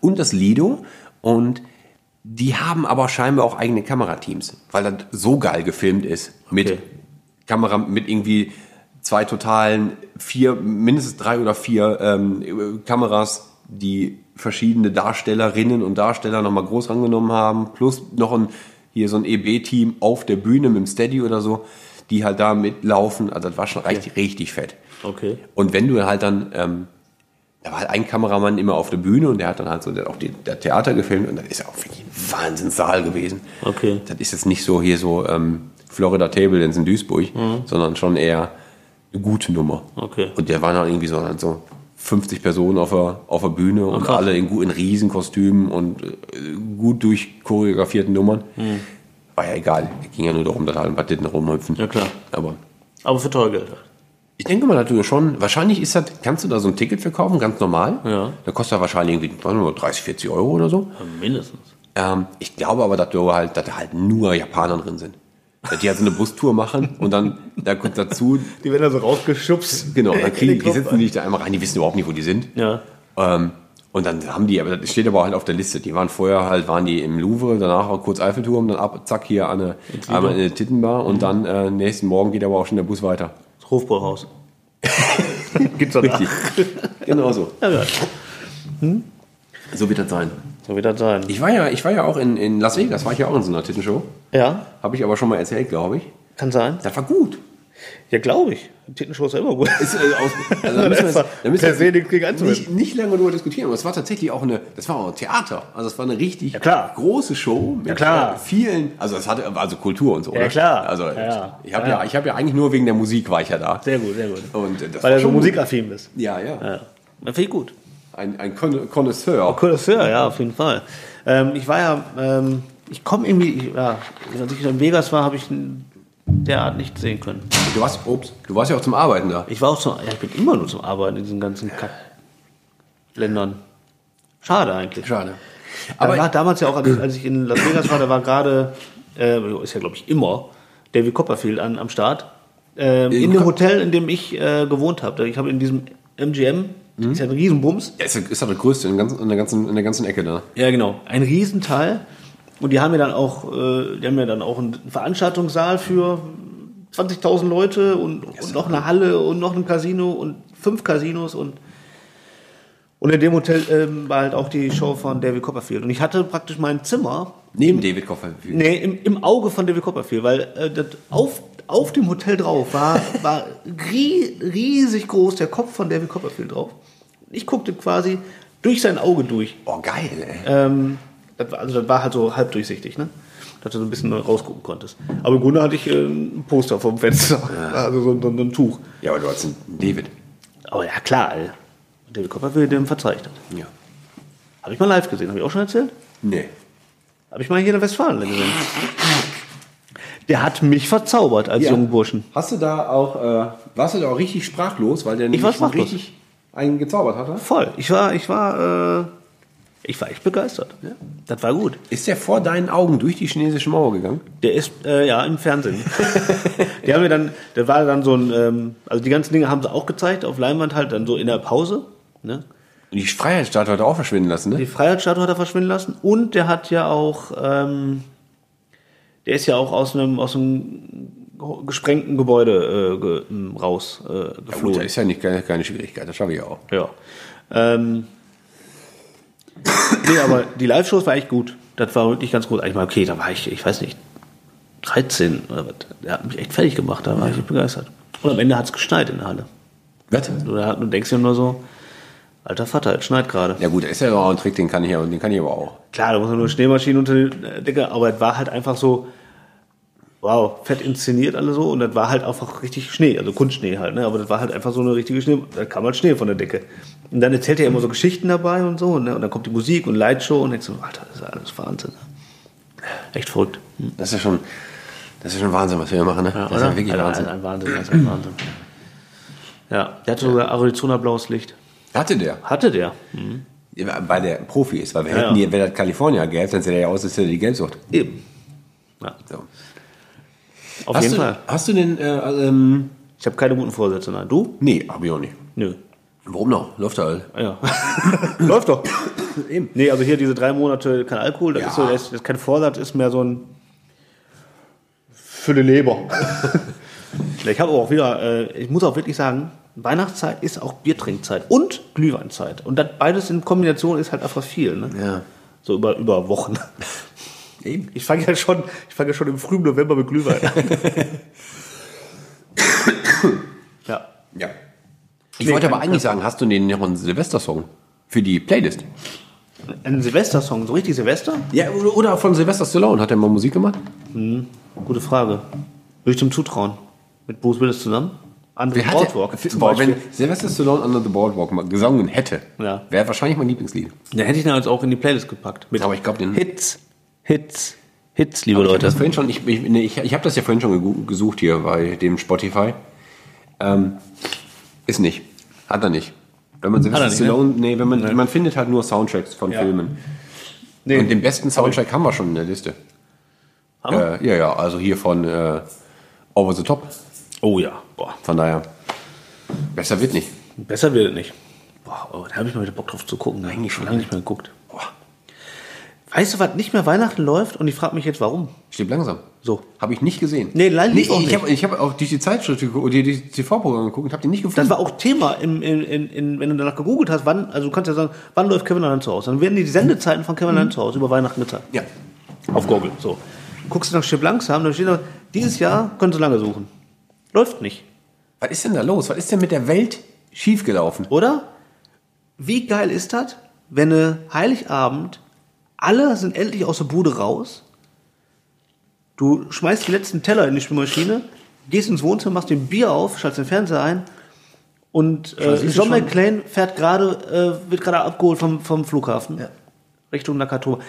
Und das Lido. Und die haben aber scheinbar auch eigene Kamerateams, weil das so geil gefilmt ist. Mit Okay. Kamera, mit irgendwie zwei totalen, vier, mindestens drei oder vier ähm, Kameras, die verschiedene Darstellerinnen und Darsteller nochmal groß rangenommen haben, plus noch ein, hier so ein EB-Team auf der Bühne mit dem Steady oder so, die halt da mitlaufen. Also das war schon richtig, richtig fett. Okay. Und wenn du halt dann, ähm, da war halt ein Kameramann immer auf der Bühne und der hat dann halt so auch die, der Theater gefilmt und dann ist ja auch wirklich ein Wahnsinnssaal gewesen. Okay. Das ist jetzt nicht so hier so ähm, Florida Table Dance in Duisburg, sondern schon eher eine gute Nummer. Okay. Und der waren dann irgendwie so, so 50 Personen auf der, auf der Bühne und krass. alle in, in Riesenkostümen und äh, gut durchchoreografierten Nummern. War ja egal. Ging ja nur darum, dass halt ein paar Titten rumhüpfen. Ja, klar. Aber Aber für teuer Geld halt. Ich denke mal natürlich schon, wahrscheinlich ist das, kannst du da so ein Ticket verkaufen, ganz normal. Ja. Da kostet er wahrscheinlich irgendwie sagen wir mal, 30, 40 Euro oder so. Ja, mindestens. Ähm, ich glaube aber, dass du halt, dass da halt nur Japaner drin sind. Dass die halt so eine Bustour machen und dann da kommt dazu, Die werden da so rausgeschubst. genau, dann kriegen die sitzen die da einmal rein, die wissen überhaupt nicht, wo die sind. Ja. Ähm, und dann haben die, aber das steht aber halt auf der Liste. Die waren vorher halt, waren die im Louvre, danach auch kurz Eiffelturm, dann ab, zack, hier an eine, einmal in eine Tittenbar und dann äh, nächsten Morgen geht aber auch schon der Bus weiter. Das Hofbräuhaus. Gibt's doch Richtig. genau so. Ja, ja. So wird das sein. So wird das sein. Ich war ja, ich war ja auch in, in Las Vegas, war ich ja auch in so einer Tittenshow. Ja, Habe ich aber schon mal erzählt, glaube ich. kann sein. Das war gut. Ja, glaube ich. Tittenshow ist ja immer gut. Ist, äh, aus, also, da müssen wir, jetzt- da müssen wir einzuwenden. nicht, nicht lange darüber diskutieren, aber es war tatsächlich auch eine, das war auch ein Theater. Also es war eine richtig Ja, große Show mit Ja, äh, vielen, also es hatte also Kultur und so. Ja, ne? klar. Also Ja, ja. ich habe Ja, ja, ja. ich habe ja eigentlich nur wegen der Musik war ich ja da. Sehr gut, sehr gut. Und äh, das Weil er so musikaffin bist. Ja, ja. Ja. Das finde ich gut. Ein, ein Con- Connoisseur. Connoisseur, ja, auf jeden Fall. Ähm, ich war ja, ähm, ich komme irgendwie, ja, als ich in Vegas war, habe ich derart nicht sehen können. Du warst, ups, du warst ja auch zum Arbeiten da. Ich war auch zum, ja, ich bin immer nur zum Arbeiten in diesen ganzen Kack-Ländern. Schade eigentlich. Schade. Aber war damals ja auch, als ich, als ich in Las Vegas war, da war gerade, äh, ist ja glaube ich immer, David Copperfield an, am Start. Ähm, in dem Hotel, in dem ich äh, gewohnt habe. Ich habe in diesem MGM, ist ja ein Riesenbums. ja, ist, ja- ist ja das Größte in, ganz, in, der ganzen, in der ganzen Ecke da. Ja, genau. Ein Riesenteil. Und die haben ja dann auch, äh, die haben ja dann auch einen Veranstaltungssaal für 20.000 Leute und, und noch eine Halle und noch ein Casino und fünf Casinos und und in dem Hotel ähm, war halt auch die Show von David Copperfield. Und ich hatte praktisch mein Zimmer Neben David Copperfield. Nee, im, im Auge von David Copperfield, weil äh, das auf, auf dem Hotel drauf war, war rie, riesig groß der Kopf von David Copperfield drauf. Ich guckte quasi durch sein Auge durch. Oh, geil, ey. Ähm, das war, also das war halt so halb durchsichtig, ne? Dass du so ein bisschen rausgucken konntest. Aber im Grunde hatte ich äh, ein Poster vom Fenster. Also so, so, so ein Tuch. Ja, aber du hast einen David. Aber ja, klar, ey. David Copperfield, dem verzeichnet. Ja. Habe ich mal live gesehen, habe ich auch schon erzählt? Nee. Habe ich mal hier in Westfalen gesehen. Der hat mich verzaubert als Ja. jungen Burschen. Hast du da auch, äh, warst du da auch richtig sprachlos, weil der sprachlos. richtig einen gezaubert hatte? Voll. Ich war, ich war, äh, ich war echt begeistert. Das war gut. Ist der vor deinen Augen durch die chinesische Mauer gegangen? Der ist, äh, ja, im Fernsehen. die haben mir dann, da war dann so ein, ähm, also die ganzen Dinge haben sie auch gezeigt, auf Leinwand halt, dann so in der Pause. Ne? Und die Freiheitsstatue hat er auch verschwinden lassen, ne? Die Freiheitsstatue hat er verschwinden lassen und der hat ja auch, ähm, der ist ja auch aus einem, aus einem gesprengten Gebäude äh, ge, raus äh, Ja, gut, geflogen. das ist ja nicht keine, keine Schwierigkeit, das schaffe ich auch. Ja. Ähm, nee, aber die Live-Shows war echt gut. Das war wirklich ganz gut. Ich meine, okay, da war ich, ich weiß nicht, 13 oder was. Der hat mich echt fertig gemacht, da war ich begeistert. Und am Ende hat es geschneit in der Halle. Was? Du, da- du denkst ja nur so, alter Vater, es schneit gerade. Ja gut, ist ja auch ein Trick, den kann ich, den kann ich aber auch. Klar, da muss man nur Schneemaschinen unter die Decke, aber es war halt einfach so, wow, fett inszeniert alle so und das war halt einfach richtig Schnee, also Kunstschnee halt, ne? aber das war halt einfach so eine richtige Schnee, da kam halt Schnee von der Decke. Und dann erzählt er immer so Geschichten dabei und so, ne? und dann kommt die Musik und Lightshow und denkst so, Alter, das ist ja alles Wahnsinn. ne? Echt verrückt. Hm. Das ist ja schon, das ist ja schon Wahnsinn, was wir hier machen, ne? das ist ja wirklich Alter, Wahnsinn. Ein, ein Wahnsinn, das ist ein Wahnsinn. Ja, der hatte sogar Arizona blaues Licht. Hatte der? Hatte der. Ja, Weil der Profi ist, weil wir Ja, hätten ja. hier, wäre das California gelb, dann sähe der ja aus, als hätte er die Gelbsucht. Eben. Ja, So. Auf hast jeden du, Fall. Hast du den, äh, ähm, Ich habe keine guten Vorsätze, nein. Du? nee, hab ich auch nicht. Nö. Warum noch? Läuft halt. Ja. Läuft doch. Eben. Nee, also hier diese drei Monate kein Alkohol, das Ja. ist so, das ist kein Vorsatz, ist mehr so ein für die Leber. ich habe auch wieder, äh, ich muss auch wirklich sagen, Weihnachtszeit ist auch Biertrinkzeit und Glühweinzeit. Und das beides in Kombination ist halt einfach viel. Ne? Ja. So über, über Wochen. Eben. Ich fange ja schon, ich fange ja schon im frühen November mit Glühwein an. ja. Ja. Ich Nee, wollte aber eigentlich sagen, hast du den noch einen Silvester-Song für die Playlist? Ein Silvestersong, so richtig Silvester? Ja, oder von Sylvester Stallone. Hat er mal Musik gemacht? Gute Frage. Würde ich zum Zutrauen. Mit Bruce Willis zusammen. Under the Wer hat Boardwalk. der, zum boah, wenn Sylvester Stallone Under the Boardwalk mal gesungen hätte, Ja. wäre wahrscheinlich mein Lieblingslied. Den hätte ich dann jetzt auch in die Playlist gepackt. Mit Aber ich glaub, den- Hits, Hits, Hits, liebe Aber Ich habe Leute. das schon, ich, ich, nee, ich, ich hab das ja vorhin schon gesucht hier bei dem Spotify. Ähm, ist nicht. Hat er nicht. Wenn man Sylvester er nicht, ne? Stallone, nee, wenn man, man findet halt nur Soundtracks von Filmen. Nee. Und den besten Soundtrack haben wir schon in der Liste. Haben wir? Äh, ja, ja, also hier von äh, Over the Top. Oh ja, boah, Von daher, besser wird nicht. besser wird nicht. Boah, oh, da habe ich mal wieder Bock drauf zu gucken. Eigentlich schon lange nicht mehr geguckt. Weißt du, was nicht mehr Weihnachten läuft? Und ich frage mich jetzt, warum? Stirb langsam. So. Habe ich nicht gesehen. Nee, leider auch ich nicht. habe ich hab auch durch die Zeitschrift geguckt, die, die TV-Programme geguckt und habe die nicht gefunden. Das war auch Thema, im, in, in, wenn du danach gegoogelt hast, wann, also du kannst ja sagen, wann läuft Kevin allein zu Hause? Dann werden die Sendezeiten von Kevin allein zu Hause über Weihnachten gezeigt. ja. Auf Google. So. Guckst du nach Stirb langsam, dann steht da, dieses Jahr können sie lange suchen. Läuft nicht. Was ist denn da los? Was ist denn mit der Welt schiefgelaufen? Oder? Wie geil ist das, wenn ne Heiligabend, alle sind endlich aus der Bude raus, du schmeißt die letzten Teller in die Spülmaschine, gehst ins Wohnzimmer, machst den Bier auf, schaltest den Fernseher ein und äh, John. McClane fährt gerade, äh, wird gerade abgeholt vom, vom Flughafen Richtung Nakatomi.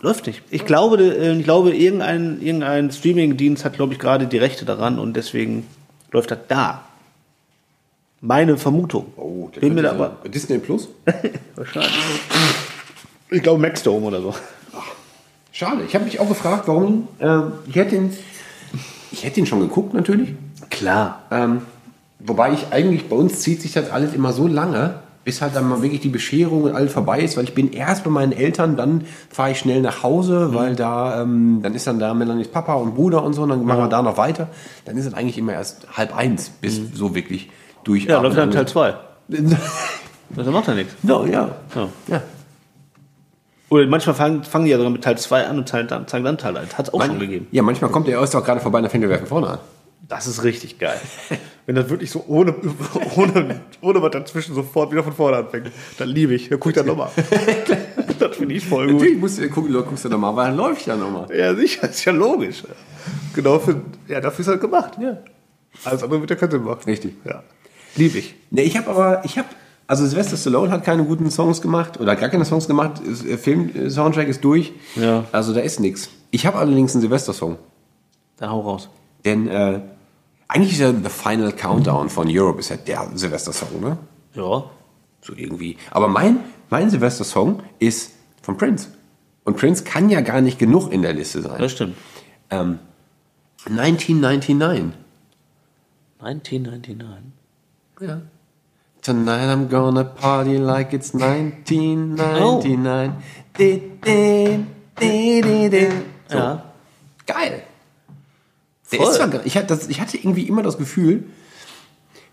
Läuft nicht. Ich glaube, äh, ich glaube irgendein, irgendein Streaming-Dienst hat, glaube ich, gerade die Rechte daran und deswegen läuft das da. Meine Vermutung. Oh, Bin mir da aber. Disney Plus? Wahrscheinlich. Ich glaube Maxdome oder so. Schade. Ich habe mich auch gefragt, warum. ähm, ich hätte ihn, ich hätte ihn schon geguckt natürlich. Klar. Ähm, wobei ich eigentlich bei uns zieht sich das alles immer so lange, bis halt dann mal wirklich die Bescherung und alles vorbei ist, weil ich bin erst bei meinen Eltern, dann fahre ich schnell nach Hause, weil da ähm, dann ist dann da Melanies Papa und Bruder und so, und dann machen wir da noch weiter. Dann ist es eigentlich immer erst halb eins, bis so wirklich durch. Ja, läuft dann Teil 2. Das macht ja nichts. No, ja. Ja. ja. Oder manchmal fangen, fangen die ja sogar mit Teil 2 an und zeigen dann, zeigen dann Teil 1. Hat es auch schon gegeben. Ja, manchmal kommt der erst auch gerade vorbei und dann fängt der werfen vorne an. Das ist richtig geil. Wenn das wirklich so ohne, ohne, ohne was dazwischen sofort wieder von vorne anfängt, dann liebe ich. Dann guck ich dann nochmal. das finde ich voll gut. Natürlich musst du gucken, du guckst du nochmal, weil dann läuft ja nochmal. Ja, sicher, ist ja logisch. Genau für, ja, dafür ist halt gemacht. Ja. Alles andere wird keinen Sinn machen. Richtig. Ja. Liebe ich. Ne, ich habe aber, ich habe, also Sylvester Stallone hat keine guten Songs gemacht oder gar keine Songs gemacht. Der Film-Soundtrack ist durch. Ja. Also da ist nichts. Ich habe allerdings einen Silvester-Song. Dann hau raus. Denn äh, eigentlich ist ja The Final Countdown von Europe ist ja der Silvester-Song, ne? Ja. So irgendwie. Aber mein, mein Silvester-Song ist von Prince. Und Prince kann ja gar nicht genug in der Liste sein. Das stimmt. Ähm, 1999. 1999. Ja. Tonight I'm gonna party like it's 1999. Di, di, di, di, di. So. Ja. Geil. Der Voll. ist zwar, gar- ich, hatte das, ich hatte irgendwie immer das Gefühl,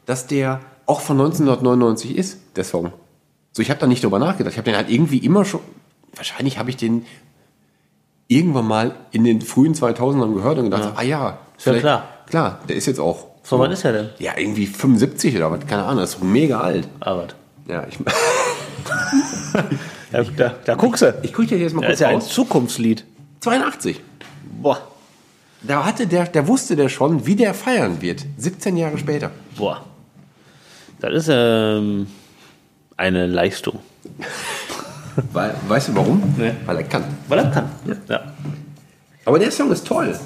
dass der auch von 1999 ist, der Song. So, ich habe da nicht drüber nachgedacht. Ich habe den halt irgendwie immer schon, wahrscheinlich habe ich den irgendwann mal in den frühen 2000ern gehört und gedacht, ah ja, vielleicht- klar. Klar, der ist jetzt auch. Von wann ist er denn? Ja, irgendwie 75 oder was, keine Ahnung, das ist mega alt. Arbeit. Ja, ich, Ja, da, da guckst du. ich gucke dir jetzt mal Das kurz ist ja ein aus. Zukunftslied. 82. Boah. Da hatte der, der wusste der schon, wie der feiern wird. 17 Jahre später. Boah. Das ist ähm, eine Leistung. Weil, weißt du warum? Nee. Weil er kann. Weil er kann. Ja. Aber der Song ist toll.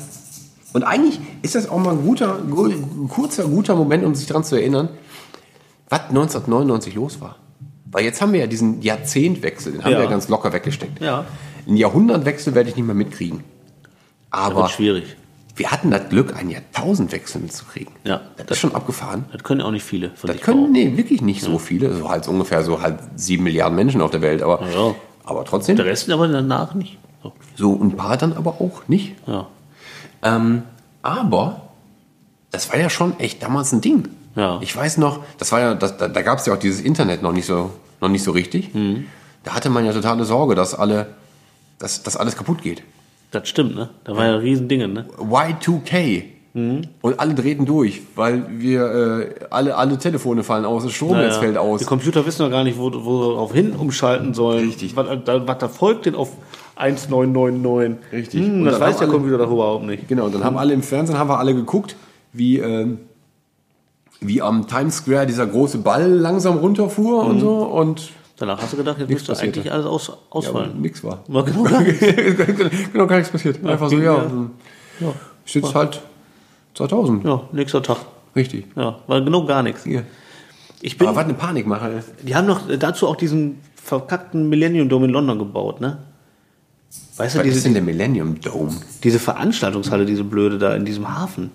Und eigentlich ist das auch mal ein guter, ein kurzer, guter Moment, um sich daran zu erinnern, was 1999 los war. Weil jetzt haben wir ja diesen Jahrzehntwechsel, den haben Ja. wir ja ganz locker weggesteckt. Ja. Einen Jahrhundertwechsel werde ich nicht mehr mitkriegen. Aber Wird schwierig. wir hatten das Glück, einen Jahrtausendwechsel mitzukriegen. Ja. Das ist schon abgefahren. Das können auch nicht viele von Das können, nee, wirklich nicht so viele. So halt ungefähr so halt sieben Milliarden Menschen auf der Welt. Aber, Ja. aber trotzdem, Der Rest aber danach nicht. So. so ein paar dann aber auch nicht. Ja. Ähm, aber das war ja schon echt damals ein Ding. Ja. Ich weiß noch, das war ja, das, da, da gab es ja auch dieses Internet noch nicht so, noch nicht so richtig. Mhm. Da hatte man ja totale Sorge, dass alle, dass, dass alles kaputt geht. Das stimmt, ne? Da war ja ein Riesending, ne? Y2K. Mhm. Und alle drehten durch, weil wir äh, alle, alle Telefone fallen aus, das Stromnetz Naja, fällt aus. Die Computer wissen doch gar nicht, wo, wo darauf hin umschalten sollen. Richtig. Was, was da folgt denn auf 1999. Richtig. Hm, Und das weiß der alle- Computer doch überhaupt nicht. Genau, und dann haben alle im Fernsehen haben wir alle geguckt, wie, ähm, wie am Times Square dieser große Ball langsam runterfuhr und so und Danach hast du gedacht, jetzt müsste passierte. eigentlich alles aus, ja, ausfallen. nichts war. War genau gar nichts. genau, gar nichts passiert. Einfach so, ja. ja. ja. Sitzt halt 2000. Ja, nächster Tag. Richtig. Ja, war genau gar nichts. Hier. Ich bin, Aber was eine Panikmache. die haben noch dazu auch diesen verkackten Millennium Dome in London gebaut, ne? Weißt du, Was ist diese, denn der Millennium Dome? diese Veranstaltungshalle, diese blöde da in diesem Hafen.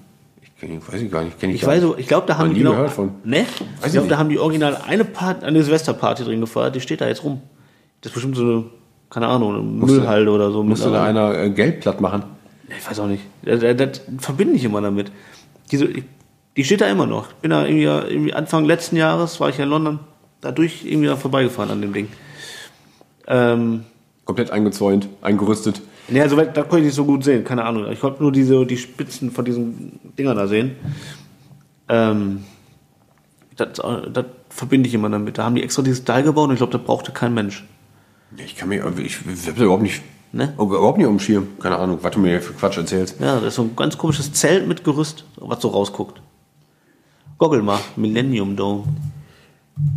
Ich, weiß ich gar nicht. Kenn ich Ich gar weiß, ich glaube, da haben die genau, gehört von. Ne? Ich glaube, da haben die original eine, Part, eine Silvesterparty drin gefeiert. Die steht da jetzt rum. Das ist bestimmt so eine, keine Ahnung, eine Müllhalde oder so. Musste da einer äh, Geld platt machen? Ich weiß auch nicht. Das, das, das verbinde ich immer damit. Diese, die steht da immer noch. Ich bin da irgendwie, irgendwie Anfang letzten Jahres, war ich ja in London, da durch irgendwie da vorbeigefahren an dem Ding. Ähm, Komplett eingezäunt, eingerüstet. ne, also da konnte ich nicht so gut sehen, keine Ahnung. Ich konnte nur diese, die Spitzen von diesen Dingern da sehen. Ähm, das, das verbinde ich immer damit. Da haben die extra dieses Style gebaut und ich glaube, das brauchte kein Mensch. Ich kann mich, ich, ich hab da überhaupt nicht, Ne? überhaupt nicht auf dem Schirm. Keine Ahnung, was du mir für Quatsch erzählst. Ja, das ist so ein ganz komisches Zelt mit Gerüst, was so rausguckt. Goggel mal, Millennium Dome.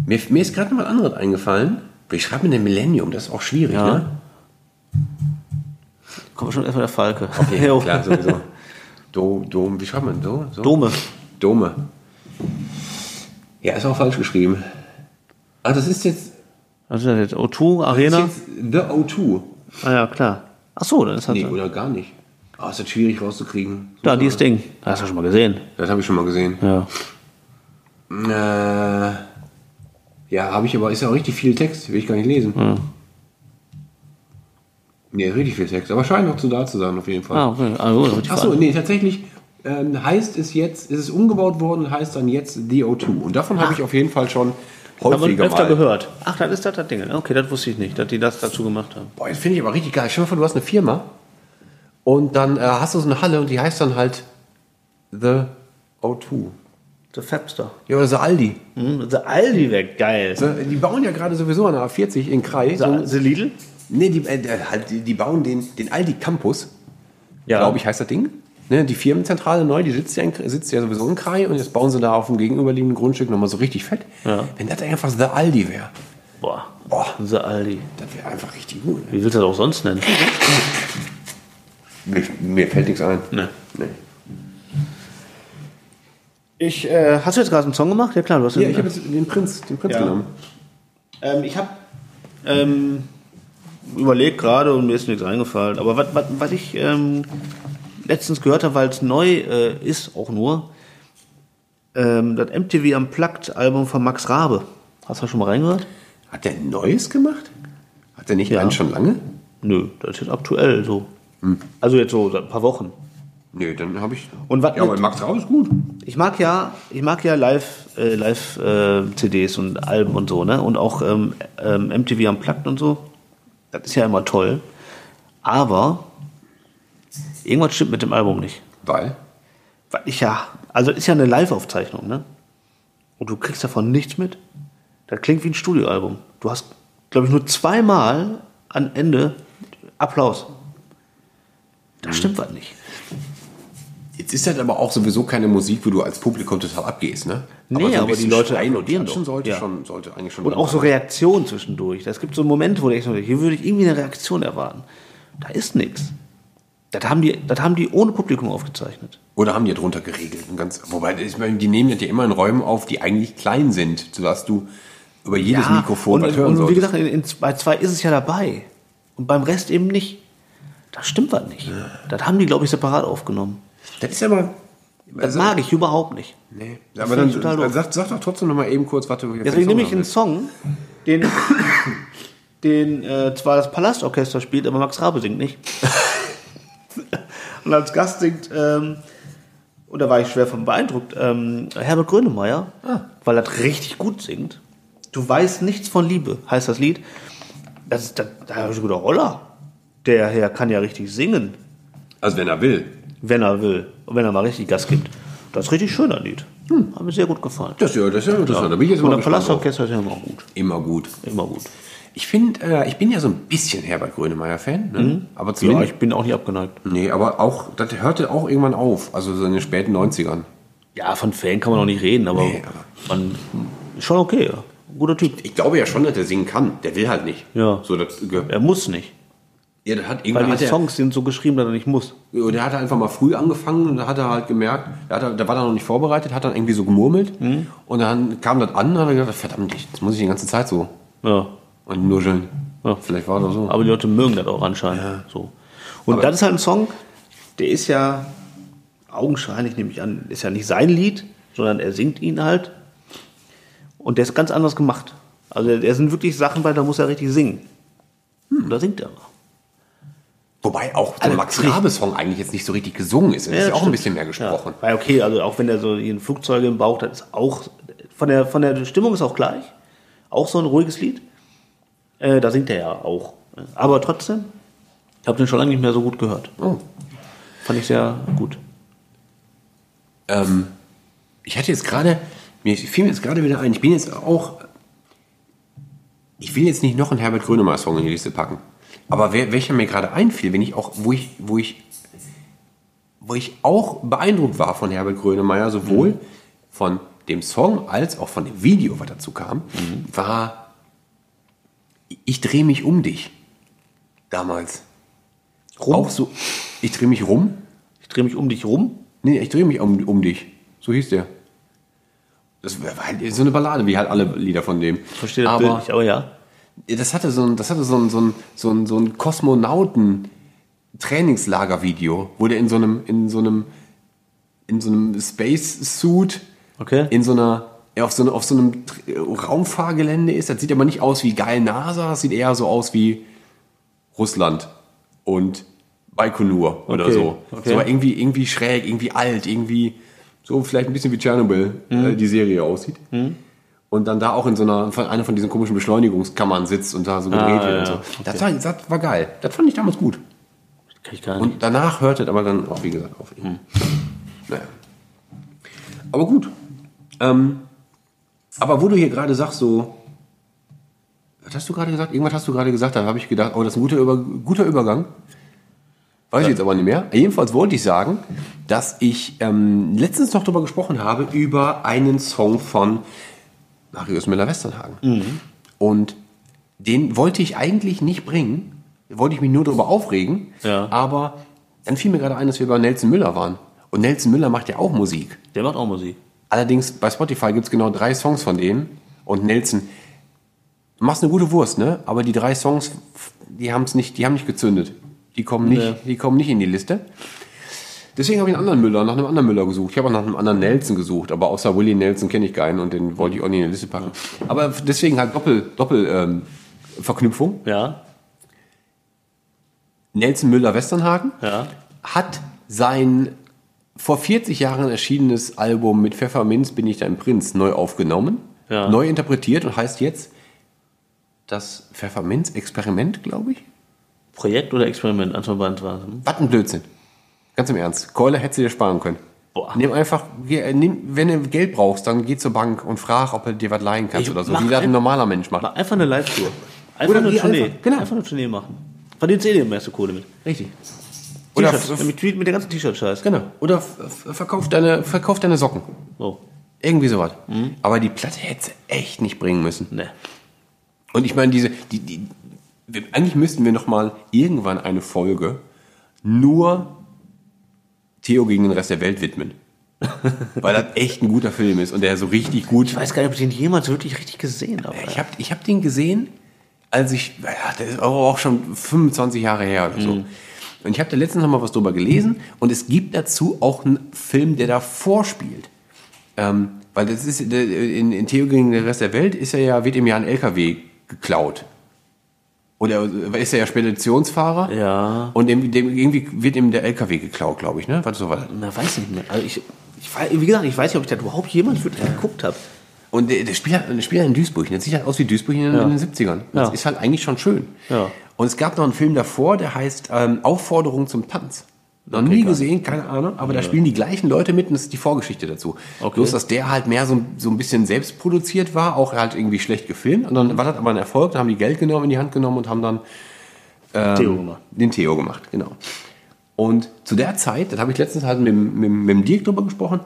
Mir, mir ist gerade noch was anderes eingefallen. Wie schreibt man denn Millennium? Das ist auch schwierig, Ja. ne? Kommt schon erstmal der Falke. Okay, klar, sowieso. Do, Dom, wie schreibt man so? so? Dome. Dome. Ja, ist auch falsch geschrieben. Ah, das ist jetzt, Was ist das jetzt? O2, das Arena? ist jetzt The O2. Ah ja, klar. Ach so, dann ist halt Nee, so. oder gar nicht. Ah, ist das schwierig rauszukriegen. Da, dieses Ding. Das hast du schon mal gesehen. Das habe ich schon mal gesehen. Ja. Äh, ja, habe ich aber, ist ja auch richtig viel Text, will ich gar nicht lesen. Ja. Nee, richtig viel Text, aber scheint noch zu da zu sein, auf jeden Fall. Ah, okay. Also, die Achso, nee, tatsächlich ähm, heißt es jetzt, ist es umgebaut worden und heißt dann jetzt The O2. Und davon habe ich auf jeden Fall schon häufiger öfter mal. gehört. Ach, das ist das, das Ding. Okay, das wusste ich nicht, dass die das dazu gemacht haben. Boah, das finde ich aber richtig geil. Stell dir mal vor, du hast eine Firma und dann äh, hast du so eine Halle und die heißt dann halt The O2. The Fabster. Ja, oder The Aldi. Hm, The Aldi weg, geil. Die bauen ja gerade sowieso an der A40 in Krai. So, The, The Lidl? nee, die, äh, halt, die, die bauen den, den Aldi Campus, Ja. glaube ich, heißt das Ding. Ne, die Firmenzentrale neu, die sitzt ja, in, sitzt ja sowieso in Krai und jetzt bauen sie da auf dem gegenüberliegenden Grundstück nochmal so richtig fett. Ja. Wenn das einfach The Aldi wäre, Boah. Boah. The Aldi. das wäre einfach richtig gut. Wie willst du das auch sonst nennen? Mir, mir fällt nichts ein. Ne. Nee. Ich, äh, hast du jetzt gerade einen Song gemacht? Ja klar, du hast Ja, ich habe jetzt den Prinz, den Prinz Ja. genommen. Ähm, ich habe ähm, überlegt gerade und mir ist nichts eingefallen. Aber was, was, was ich ähm, letztens gehört habe, weil es neu äh, ist, auch nur, ähm, das MTV Unplugged-Album von Max Rabe. Hast du schon mal reingehört? Hat der ein neues gemacht? Hat der nicht Ja. einen schon lange? Nö, das ist jetzt aktuell so. Also jetzt so seit ein paar Wochen. Nee, dann habe ich. Und was ja, aber Max Raub ist gut. Ich mag ja, ich mag ja Live, äh, Live äh, CDs und Alben und so, ne? Und auch ähm, ähm, MTV Unplugged und so. Das ist ja immer toll. Aber irgendwas stimmt mit dem Album nicht. Weil? Weil ich ja, also ist ja eine Live-Aufzeichnung, ne? Und du kriegst davon nichts mit. Das klingt wie ein Studioalbum. Du hast, glaube ich, nur zweimal am Ende Applaus. Da stimmt was nicht. Jetzt ist das aber auch sowieso keine Musik, wo du als Publikum total abgehst, ne? Nee, so ein aber die Leute und applaudieren doch. sollte, Ja. schon, sollte eigentlich schon. Und auch so Reaktionen zwischendurch. Es gibt so Momente, wo du denkst, hier würde ich irgendwie eine Reaktion erwarten. Da ist nichts. Das haben die, das haben die ohne Publikum aufgezeichnet. Oder haben die drunter geregelt? Und ganz, wobei, ich meine, die nehmen das ja immer in Räumen auf, die eigentlich klein sind, sodass du über jedes Mikrofon und, was hören und wie solltest. gesagt, in, in, bei zwei ist es ja dabei. Und beim Rest eben nicht. Da stimmt was nicht. Das haben die, glaube ich, separat aufgenommen. Das ist aber. Das mag ich überhaupt nicht. Nee, Das aber dann doof. sag, sag doch trotzdem noch mal eben kurz, du jetzt Deswegen für nehme ich einen Song, den, den äh, zwar das Palastorchester spielt, aber Max Rabe singt nicht. Und als Gast singt, ähm, und da war ich schwer von beeindruckt, ähm, Herbert Grönemeyer, weil er richtig gut singt. Du weißt nichts von Liebe, heißt das Lied. Das ist, da, da habe ich gedacht, Roller, der Herr kann ja richtig singen, Also wenn er will. Wenn er will. Und wenn er mal richtig Gas gibt. Das ist richtig schön, das Lied. Hat mir sehr gut gefallen. Das, ja, das ist ja interessant. Da bin ich jetzt Und mal. Palastorchester ist ja immer gut. Immer gut. Immer gut. Ich finde, äh, ich bin ja so ein bisschen Herbert Grönemeyer-Fan. Ne? Aber Ja, zumindest. ich bin auch nicht abgeneigt. nee, aber auch, das hörte auch irgendwann auf. Also so in den späten 90ern. Ja, von Fan kann man noch nicht reden, aber, Nee, aber- man ist schon okay. Ja. Guter Typ. Ich glaube ja schon, dass der singen kann. Der will halt nicht. Ja. So, das, Er muss nicht. Ja, das hat Weil die er, Songs sind so geschrieben, dass er nicht muss. Und der hat einfach mal früh angefangen und da hat er halt gemerkt, der, hat, der war da noch nicht vorbereitet, hat dann irgendwie so gemurmelt und dann kam das an und hat er gedacht, verdammt, jetzt muss ich die ganze Zeit so Ja. und nuscheln. Ja. Vielleicht war das so. Aber die Leute mögen das auch anscheinend. So. Und Aber- das ist halt ein Song, der ist ja augenscheinlich, nehme ich an, ist ja nicht sein Lied, sondern er singt ihn halt. Und der ist ganz anders gemacht. Also da sind wirklich Sachen bei, da muss er richtig singen. Und da singt er aber. Wobei auch der Also, Max. Rabe-Song eigentlich jetzt nicht so richtig gesungen ist. Es ist ja auch ein stimmt. bisschen mehr gesprochen. Ja. Weil okay, also auch wenn er so ein Flugzeug im Bauch hat, ist auch von der, von der Stimmung ist auch gleich. Auch so ein ruhiges Lied. Äh, da singt er ja auch. Aber trotzdem, ich habe den schon lange nicht mehr so gut gehört. Oh. Fand ich sehr gut. Ähm, ich hatte jetzt gerade, mir fiel mir jetzt gerade wieder ein, ich bin jetzt auch, ich will jetzt nicht noch einen Herbert Grönemeyer-Song in die Liste packen. Aber wer, welcher mir gerade einfiel, wenn ich auch, wo ich, wo ich, wo ich auch beeindruckt war von Herbert Grönemeyer, sowohl von dem Song als auch von dem Video, was dazu kam, war Ich drehe mich um dich. Damals. Rum? Auch so, ich drehe mich rum. Ich drehe mich um dich rum. Nee, ich drehe mich um, um dich. So hieß der. Das war halt so eine Ballade, wie halt alle Lieder von dem. Verstehe das Bild aber nicht, aber ja. Das hatte so ein, das hatte so ein, so ein, so ein, so ein Kosmonauten Trainingslager-Video, wo der in so einem, in so einem, in so einem Space-Suit, Okay. in so einer, auf so, auf so einem Tr- Raumfahrgelände ist. Das sieht aber nicht aus wie geil NASA, das sieht eher so aus wie Russland und Baikonur oder Okay, so. okay. So irgendwie, irgendwie schräg, irgendwie alt, irgendwie so vielleicht ein bisschen wie Tschernobyl Mhm. äh, die Serie aussieht. Und dann da auch in so einer, von einer von diesen komischen Beschleunigungskammern sitzt und da so gedreht Ah, wird ja, und so. Das, war, das war geil. Das fand ich damals gut. Kann ich gar nicht. Und danach hörte es aber dann auch, wie gesagt, auf. Hm. Naja. Aber gut. Ähm, aber wo du hier gerade sagst, so. Was hast du gerade gesagt? Irgendwas hast du gerade gesagt, da habe ich gedacht, oh, das ist ein guter, Über guter Übergang. Weiß ich jetzt aber nicht mehr. Jedenfalls wollte ich sagen, dass ich ähm, letztens noch darüber gesprochen habe, über einen Song von Marius Müller-Westernhagen. Und den wollte ich eigentlich nicht bringen, wollte ich mich nur darüber aufregen, Ja. aber dann fiel mir gerade ein, dass wir bei Nelson Müller waren. Und Nelson Müller macht ja auch Musik. Der macht auch Musik. Allerdings bei Spotify gibt es genau drei Songs von denen. Und Nelson, du machst eine gute Wurst, ne? Aber die drei Songs, die haben es nicht, die haben nicht gezündet. Die kommen nicht, Nee. die kommen nicht in die Liste. Deswegen habe ich einen anderen Müller, nach einem anderen Müller gesucht. Ich habe auch nach einem anderen Nelson gesucht, aber außer Willie Nelson kenne ich keinen und den wollte ich auch nicht in die Liste packen. Aber deswegen halt Doppel, Doppel ähm, Verknüpfung. Ja. Nelson Müller Westernhagen Ja. hat sein vor 40 Jahren erschienenes Album mit Pfefferminz bin ich dein Prinz neu aufgenommen, Ja. neu interpretiert und heißt jetzt das Pfefferminz-Experiment, glaube ich. Projekt oder Experiment? Von beiden war. Hm? Was ein Blödsinn. Ganz im Ernst. Keule hättest du dir sparen können. Boah. Nimm einfach, geh- äh, nimm, wenn du Geld brauchst, dann geh zur Bank und frag, ob er dir was leihen kannst Ich oder so, mach wie das ein ein- normaler Mensch macht. Mach einfach eine Live-Tour. Einfach Oder eine geh Tournee. einfach- genau. Einfach eine Tournee machen. Verdienst eh die meiste Kohle mit. Richtig. Oder, T-Shirts. f- Mit, mit der ganzen T-Shirt-Scheiß. genau. Oder f- f- verkauf deine, verkauf deine Socken. So. Irgendwie sowas. Mhm. Aber die Platte hätte sie echt nicht bringen müssen. Ne. Und ich meine, diese, die, die, wir, eigentlich müssten wir noch mal irgendwann eine Folge nur Theo gegen den Rest der Welt widmen. Weil das echt ein guter Film ist und der so richtig gut. Ich weiß gar nicht, ob ich den jemals wirklich richtig gesehen habe. Ich habe ich hab den gesehen, als ich, ja, der ist auch schon 25 Jahre her oder so. Mhm. Und ich habe da letztens noch mal was drüber gelesen und es gibt dazu auch einen Film, der davor spielt. Ähm, weil das ist, in, in Theo gegen den Rest der Welt ist er ja, wird ihm ja ein LKW geklaut. Oder ist er ja Speditionsfahrer? Ja. Und dem, dem, irgendwie wird ihm der LKW geklaut, glaube ich, ne? Was so war das? Na, weiß nicht mehr. Also ich, ich, wie gesagt, ich weiß nicht, ob ich das überhaupt jemals wirklich geguckt habe. Und der, der spielt halt, der spielt halt in Duisburg. Der sieht halt aus wie Duisburg in, Ja. in den 70ern. Das Ja. ist halt eigentlich schon schön. Ja. Und es gab noch einen Film davor, der heißt ähm, Aufforderung zum Tanz. Noch nie gesehen, keine Ahnung, aber da spielen die gleichen Leute mit und das ist die Vorgeschichte dazu. Okay. Bloß, dass der halt mehr so, so ein bisschen selbst produziert war, auch halt irgendwie schlecht gefilmt. Und dann war das aber ein Erfolg, da haben die Geld genommen, in die Hand genommen und haben dann Theo gemacht. den Theo gemacht, genau. Und zu der Zeit, das habe ich letztens halt mit, dem- mit, mit dem Dirk drüber gesprochen,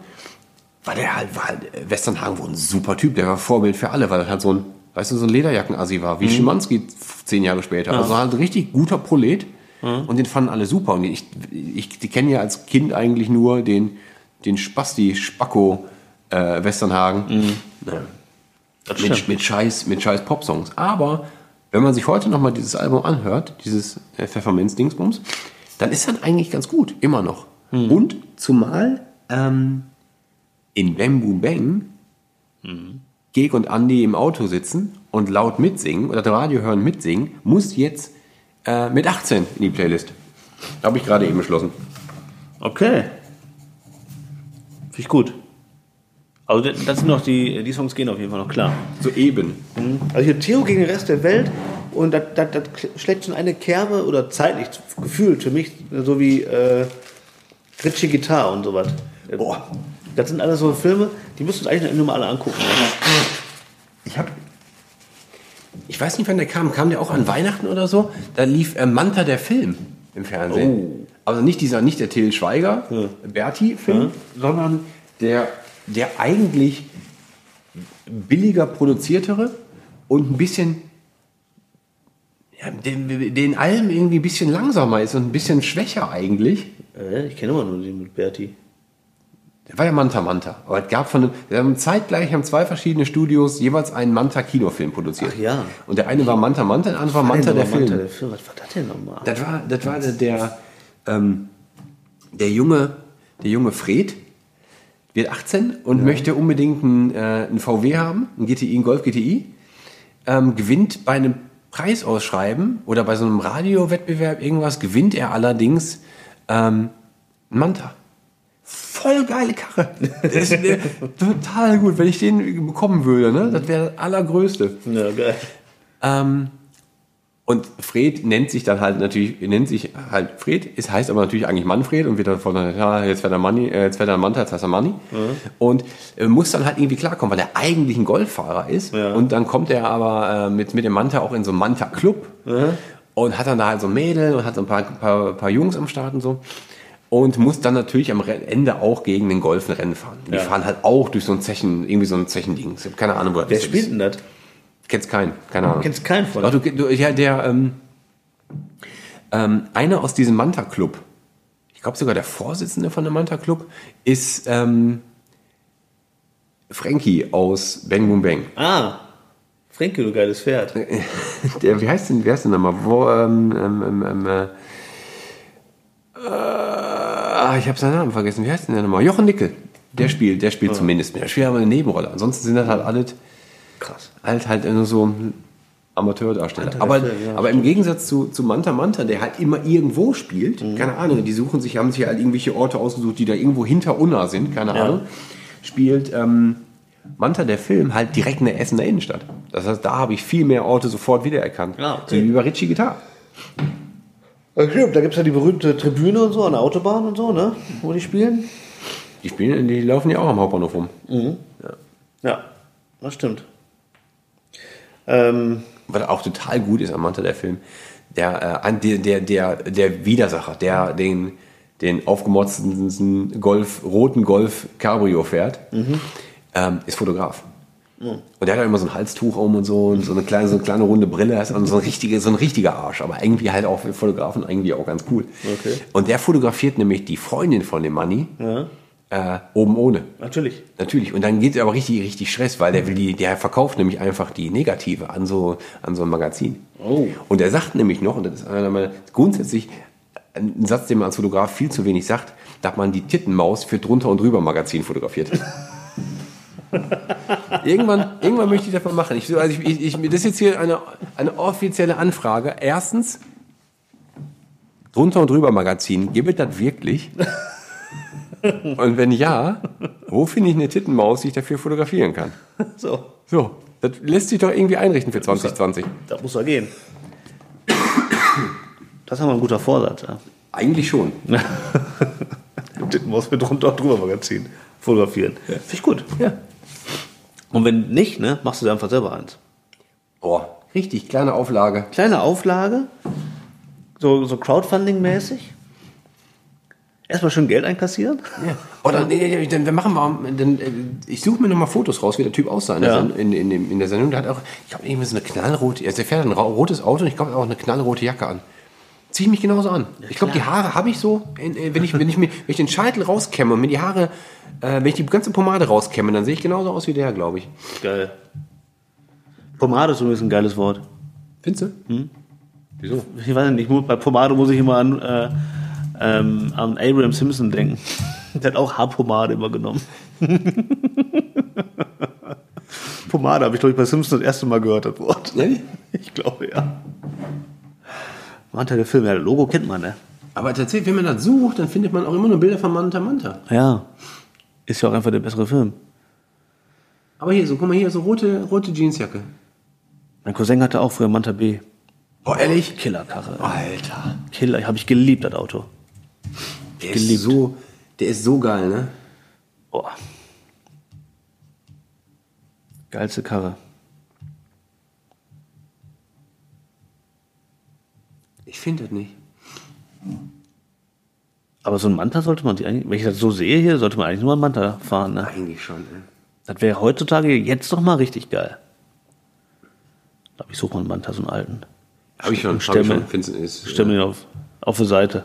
war der halt, war halt äh, Westernhagen wohl ein super Typ, der war Vorbild für alle, weil er halt so ein, weißt du, so ein Lederjackenassi war, wie Schimanski zehn Jahre später. Also halt ein richtig guter Prolet und den fanden alle super. Und ich, ich die kennen ja als Kind eigentlich nur den, den Spasti Spacko äh, Westernhagen. Ja mit, mit scheiß, mit scheiß Popsongs. Aber wenn man sich heute nochmal dieses Album anhört, dieses äh, Pfefferminz-Dingsbums, dann ist das eigentlich ganz gut, immer noch. Und zumal ähm, in Bam Boom Bang Geg und Andy im Auto sitzen und laut mitsingen oder das Radio hören mitsingen, muss jetzt äh, mit 18 in die Playlist. Habe ich gerade eben beschlossen. Okay. Finde ich gut. Also das sind noch die, die Songs gehen auf jeden Fall noch klar. So eben. Also hier Theo gegen den Rest der Welt und das, das, das schlägt schon eine Kerbe oder zeitlich gefühlt für mich, so wie äh, Ritchie Guitar und sowas. Boah. Das sind alles so Filme, die müsst ihr uns eigentlich nur mal alle angucken. Ne? Ich habe. Ich weiß nicht, wann der kam. Kam der auch an Weihnachten oder so? Da lief äh, Manta der Film im Fernsehen. Also nicht dieser, nicht der Till Schweiger, Berti-Film, sondern der, der eigentlich billiger produziertere und ein bisschen. Ja, den, den allem irgendwie ein bisschen langsamer ist und ein bisschen schwächer eigentlich. Äh, ich kenne immer nur den mit Berti. Der war ja Manta Manta. Aber es gab von einem, wir haben zeitgleich haben zwei verschiedene Studios jeweils einen Manta-Kinofilm produziert. Ach ja. Und der eine war Manta Manta, der andere war Manta der Film. Manta der Film. Was war das denn nochmal? Das war, das war der, der, ähm, der junge, der junge Fred, wird 18 und möchte unbedingt einen, äh, einen VW haben, einen GTI, einen Golf GTI, ähm, gewinnt bei einem Preisausschreiben oder bei so einem Radiowettbewerb irgendwas, gewinnt er allerdings ähm, einen Manta. Voll geile Karre. Das ist äh, total gut. Wenn ich den bekommen würde, ne? das wäre das allergrößte. Ja, geil. Ähm, und Fred nennt sich dann halt natürlich, nennt sich halt Fred, es heißt aber natürlich eigentlich Manfred und wird dann von, ja, jetzt wird er Manni, äh, jetzt wird er Manta, jetzt heißt er Manni. Und äh, muss dann halt irgendwie klarkommen, weil er eigentlich ein Golffahrer ist. Ja. Und dann kommt er aber äh, mit, mit dem Manta auch in so einen Manta-Club und hat dann da halt so Mädel und hat so ein paar, paar, paar Jungs am Start und so. Und muss dann natürlich am Ende auch gegen den Golf ein Rennen fahren. Die Ja. fahren halt auch durch so ein Zechen, irgendwie so ein Zechending. Ich habe keine Ahnung, wo das Wer ist. spielt denn das? Kennst keinen, keine Ahnung. Kennst keinen von? Doch, du, du, ja, der, ähm, ähm, einer aus diesem Manta-Club, ich glaube sogar der Vorsitzende von dem Manta-Club, ist ähm, Frankie aus Bang Boom Bang. Ah, Frenke, du geiles Pferd. Der, wie heißt denn, wer ist denn nochmal? Wo, ähm, ähm, ähm, ähm, äh, äh, ich habe seinen Namen vergessen. Wie heißt denn der nochmal? Jochen Nickel. Der spielt, der spielt zumindest mit. Der spielt aber eine Nebenrolle. Ansonsten sind das halt alles Krass. halt halt nur so Amateurdarsteller. Aber, ja, aber im Gegensatz zu, zu Manta Manta, der halt immer irgendwo spielt, Mhm. keine Ahnung, die suchen sich, haben sich halt irgendwelche Orte ausgesucht, die da irgendwo hinter Unna sind, keine Ahnung, spielt ähm, Manta der Film halt direkt in der Essener Innenstadt. Das heißt, da habe ich viel mehr Orte sofort wiedererkannt. Ah, okay. So wie bei Ritchie Gitarre. Ja, stimmt, da gibt es ja die berühmte Tribüne und so an der Autobahn und so, ne? Wo die spielen. Die spielen, die laufen ja auch am Hauptbahnhof rum. Ja, das stimmt. Ähm, was auch total gut ist am Manta der Film, der, äh, der, der, der, der Widersacher, der den, den aufgemotzten Golf, roten Golf Cabrio fährt, ähm, ist Fotograf. Und der hat ja immer so ein Halstuch um und so und so eine kleine, so eine kleine runde Brille, ist also so ein, richtige, so ein richtiger Arsch, aber irgendwie halt auch für Fotografen irgendwie auch ganz cool. Okay. Und der fotografiert nämlich die Freundin von dem Manni äh, oben ohne. natürlich. Natürlich. Und dann geht es aber richtig, richtig Stress, weil der will die, der verkauft nämlich einfach die Negative an so, an so ein Magazin. Oh. Und er sagt nämlich noch, und das ist einer meiner, grundsätzlich ein Satz, den man als Fotograf viel zu wenig sagt, dass man die Tittenmaus für drunter und drüber Magazin fotografiert. Irgendwann, irgendwann möchte ich das mal machen. Ich, also ich, ich, ich, das ist jetzt hier eine, eine offizielle Anfrage. Erstens, drunter und drüber Magazin, gibt es das wirklich? Und wenn ja, wo finde ich eine Tittenmaus, die ich dafür fotografieren kann? So, So, das lässt sich doch irgendwie einrichten für 2020. das muss ja gehen. Das haben wir ein guter Vorsatz. Ja. Eigentlich schon. Muss mit drunter drüber Magazin fotografieren. Finde ich gut. Ja. Und wenn nicht, ne, machst du dir einfach selber eins. Boah, richtig, kleine Auflage. Kleine Auflage, so, so Crowdfunding-mäßig. Erstmal schön Geld einkassieren. Ja. Oder nee, dann wir machen wir, dann, äh, ich suche mir nochmal Fotos raus, wie der Typ aussah in, der, Ja. Sen- in, in, in der Sendung. Der hat auch, ich glaube, irgendwie so eine knallrote, also der fährt ein rotes Auto und ich glaube, er hat auch eine knallrote Jacke an. Zieh ich mich genauso an. ich glaube, die Haare habe ich so, äh, wenn ich, wenn ich mir, wenn ich den Scheitel rauskämme und mir die Haare, äh, wenn ich die ganze Pomade rauskämme, dann sehe ich genauso aus wie der, glaube ich. Geil. Pomade ist übrigens ein geiles Wort. Findest du? Wieso? Ich weiß nicht, bei Pomade muss ich immer an, äh, ähm, an Abraham Simpson denken. Der hat auch Haarpomade immer genommen. Pomade habe ich, glaube ich, bei Simpson das erste Mal gehört, das Wort. Ehrlich? Ich glaube, ja. Manta, der Film, ja, das Logo kennt man, ne? Aber tatsächlich, wenn man das sucht, dann findet man auch immer nur Bilder von Manta Manta. Ja. Ist ja auch einfach der bessere Film. Aber hier, so, guck mal hier, so rote, rote Jeansjacke. Mein Cousin hatte auch früher Manta B. Boah, ehrlich? Killerkarre. Alter. Killer, habe ich geliebt, das Auto. Der Geliebt. ist so, der ist so geil, ne? Boah. Geilste Karre. Ich finde das nicht. Aber so ein Manta sollte man, sich eigentlich- wenn ich das so sehe hier, sollte man eigentlich nur ein Manta fahren. Ne? Eigentlich schon, ne? Das wäre heutzutage jetzt doch mal richtig geil. Ich glaube, ich suche mal einen Manta, so einen alten. Hab ich schon, Stell ich mir- ist, Stell mir den auf, auf die Seite.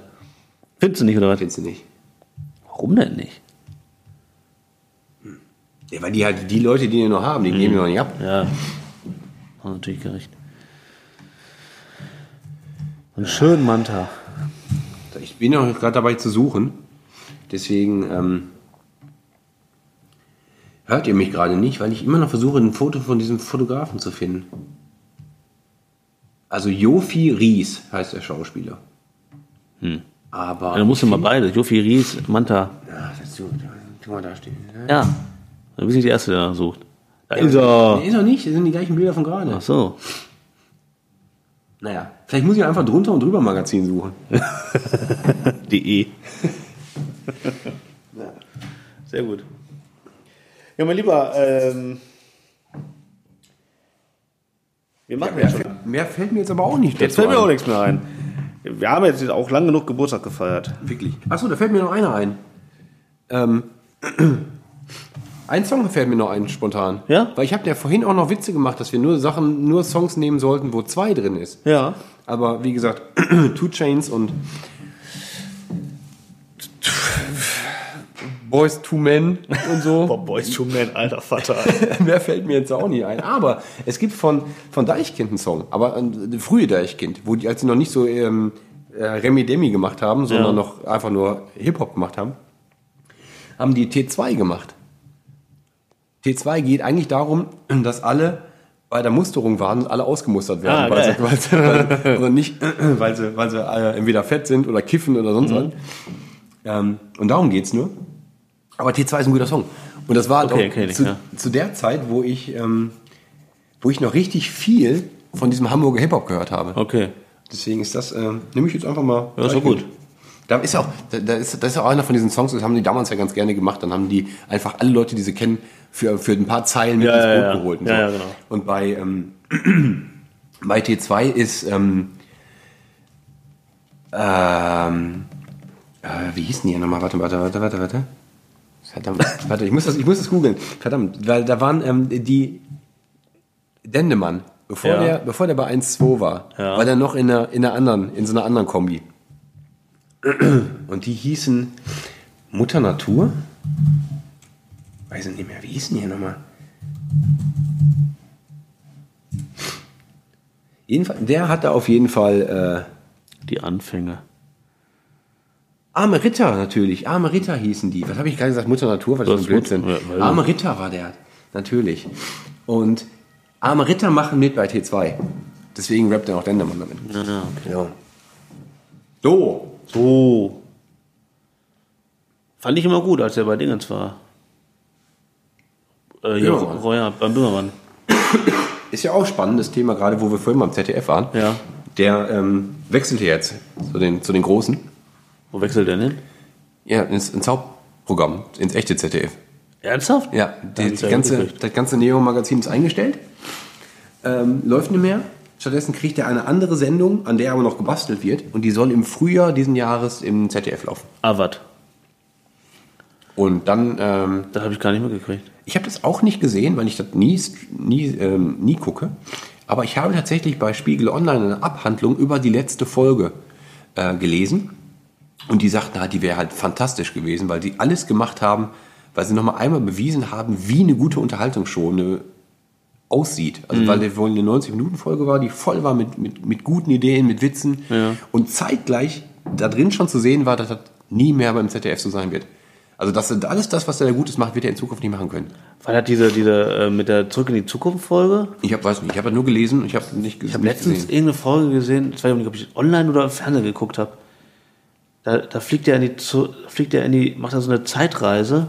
Findest du nicht, oder was? Findest du nicht. Warum denn nicht? Ja, weil die halt, die Leute, die den noch haben, die geben den noch nicht ab. Ja, hast natürlich gerecht. Einen schönen Manta. Ich bin noch gerade dabei zu suchen. Deswegen ähm, hört ihr mich gerade nicht, weil ich immer noch versuche, ein Foto von diesem Fotografen zu finden. Also Jofi Ries heißt der Schauspieler. Aber. Ja, dann musst du mal beide. Jofi Ries, Manta. Ja, das so, guck mal da stehen. Ja. Du bist nicht der Erste, der sucht. Da ist er. Nee, ist er nicht, das sind die gleichen Bilder von gerade. Ach so. Naja, vielleicht muss ich einfach drunter und drüber Magazin suchen. De. Sehr gut. Ja, mein Lieber, ähm, wir machen ja schon. Mehr fällt mir jetzt aber auch nicht Jetzt dazu fällt mir ein. auch nichts mehr ein. Wir haben jetzt auch lang genug Geburtstag gefeiert. Wirklich. Achso, da fällt mir noch einer ein. Ähm, ein Song fällt mir noch ein, spontan. Ja? Weil ich habe ja vorhin auch noch Witze gemacht, dass wir nur Sachen, nur Songs nehmen sollten, wo zwei drin ist. Ja. Aber wie gesagt, Two Chains und Boys to Men und so. Boah, Boys to Men, alter Vater. Mehr fällt mir jetzt auch nie ein. Aber es gibt von, von Deichkind einen Song, aber ein frühe Deichkind, wo die, als sie noch nicht so ähm, äh, Remi Demi gemacht haben, sondern Ja. noch einfach nur Hip-Hop gemacht haben, haben die T2 gemacht. T2 geht eigentlich darum, dass alle bei der Musterung waren und alle ausgemustert werden. Ah, weil, sie, weil, sie, weil, also nicht, weil sie, weil sie äh, entweder fett sind oder kiffen oder sonst Mhm. was. Ähm, und darum geht's nur. Aber T2 ist ein guter Song. Und das war halt Okay, auch ich, zu, ja. zu der Zeit, wo ich, ähm, wo ich noch richtig viel von diesem Hamburger Hip-Hop gehört habe. Okay. Deswegen ist das, ähm, nehme ich jetzt einfach mal. Ja, ist doch gut. Da ist auch, da, da ist, das ist auch einer von diesen Songs, das haben die damals ja ganz gerne gemacht. Dann haben die einfach alle Leute, die sie kennen, für, für ein paar Zeilen mit Ja, ins Boot ja. geholt. Und, so. ja, genau. und bei, ähm, bei T2 ist, ähm, ähm, äh, wie hieß denn die nochmal? Warte, warte, warte, warte, warte. Verdammt, warte, ich muss das, ich muss das googeln. Verdammt, weil da waren ähm, die Dendemann, bevor Ja. der, bevor der bei 1-2 war, Ja. war der noch in einer, in einer anderen, in so einer anderen Kombi. Und die hießen Mutter Natur? Weiß ich nicht mehr, wie hießen die hier nochmal? Jedenfalls, der hatte auf jeden Fall äh, Die Anfänge. Arme Ritter natürlich. Arme Ritter hießen die. Was habe ich gerade gesagt? Mutter Natur, was Das für ein Blödsinn. Ja, Arme Ritter war der. Natürlich. Und Arme Ritter machen mit bei T2. Deswegen rappt er auch Dendermann damit. Ja, ja, okay. Ja. So. So. Fand ich immer gut, als er bei Dingens war. Äh, Böhmermann. Roya, beim Böhmermann. Ist ja auch spannend, das Thema, gerade wo wir vorhin beim ZDF waren. Ja. Der ähm, wechselte jetzt zu den, zu den Großen. Wo wechselt der hin? Ja, ins, ins Hauptprogramm, ins echte ZDF. Ernsthaft? Ja, die, die ja ganze, das ganze Neo-Magazin ist eingestellt. Ähm, läuft nicht mehr. Stattdessen kriegt er eine andere Sendung, an der aber noch gebastelt wird. Und die soll im Frühjahr diesen Jahres im ZDF laufen. Ah, was? Und dann, ähm, Das habe ich gar nicht mitgekriegt. ich habe das auch nicht gesehen, weil ich das nie, nie, ähm, nie gucke. Aber ich habe tatsächlich bei Spiegel Online eine Abhandlung über die letzte Folge äh, gelesen. Und die sagten halt, die wäre halt fantastisch gewesen, weil die alles gemacht haben, weil sie nochmal einmal bewiesen haben, wie eine gute Unterhaltungsshow eine aussieht. Also weil der wohl eine 90-Minuten-Folge war, die voll war mit, mit, mit guten Ideen, mit Witzen. Und zeitgleich da drin schon zu sehen war, dass das nie mehr beim ZDF so sein wird. Also dass er- alles das, was er da Gutes macht, wird er in Zukunft nicht machen können. Weil hat diese, diese äh, mit der Zurück in die Zukunft Folge? Ich habe weiß nicht, ich habe nur gelesen, ich habe nicht, Ich habe letztens irgendeine Folge gesehen, ich weiß nicht, ob ich online oder im Fernsehen geguckt habe. Da, da fliegt er in die, fliegt er in die, macht er so eine Zeitreise.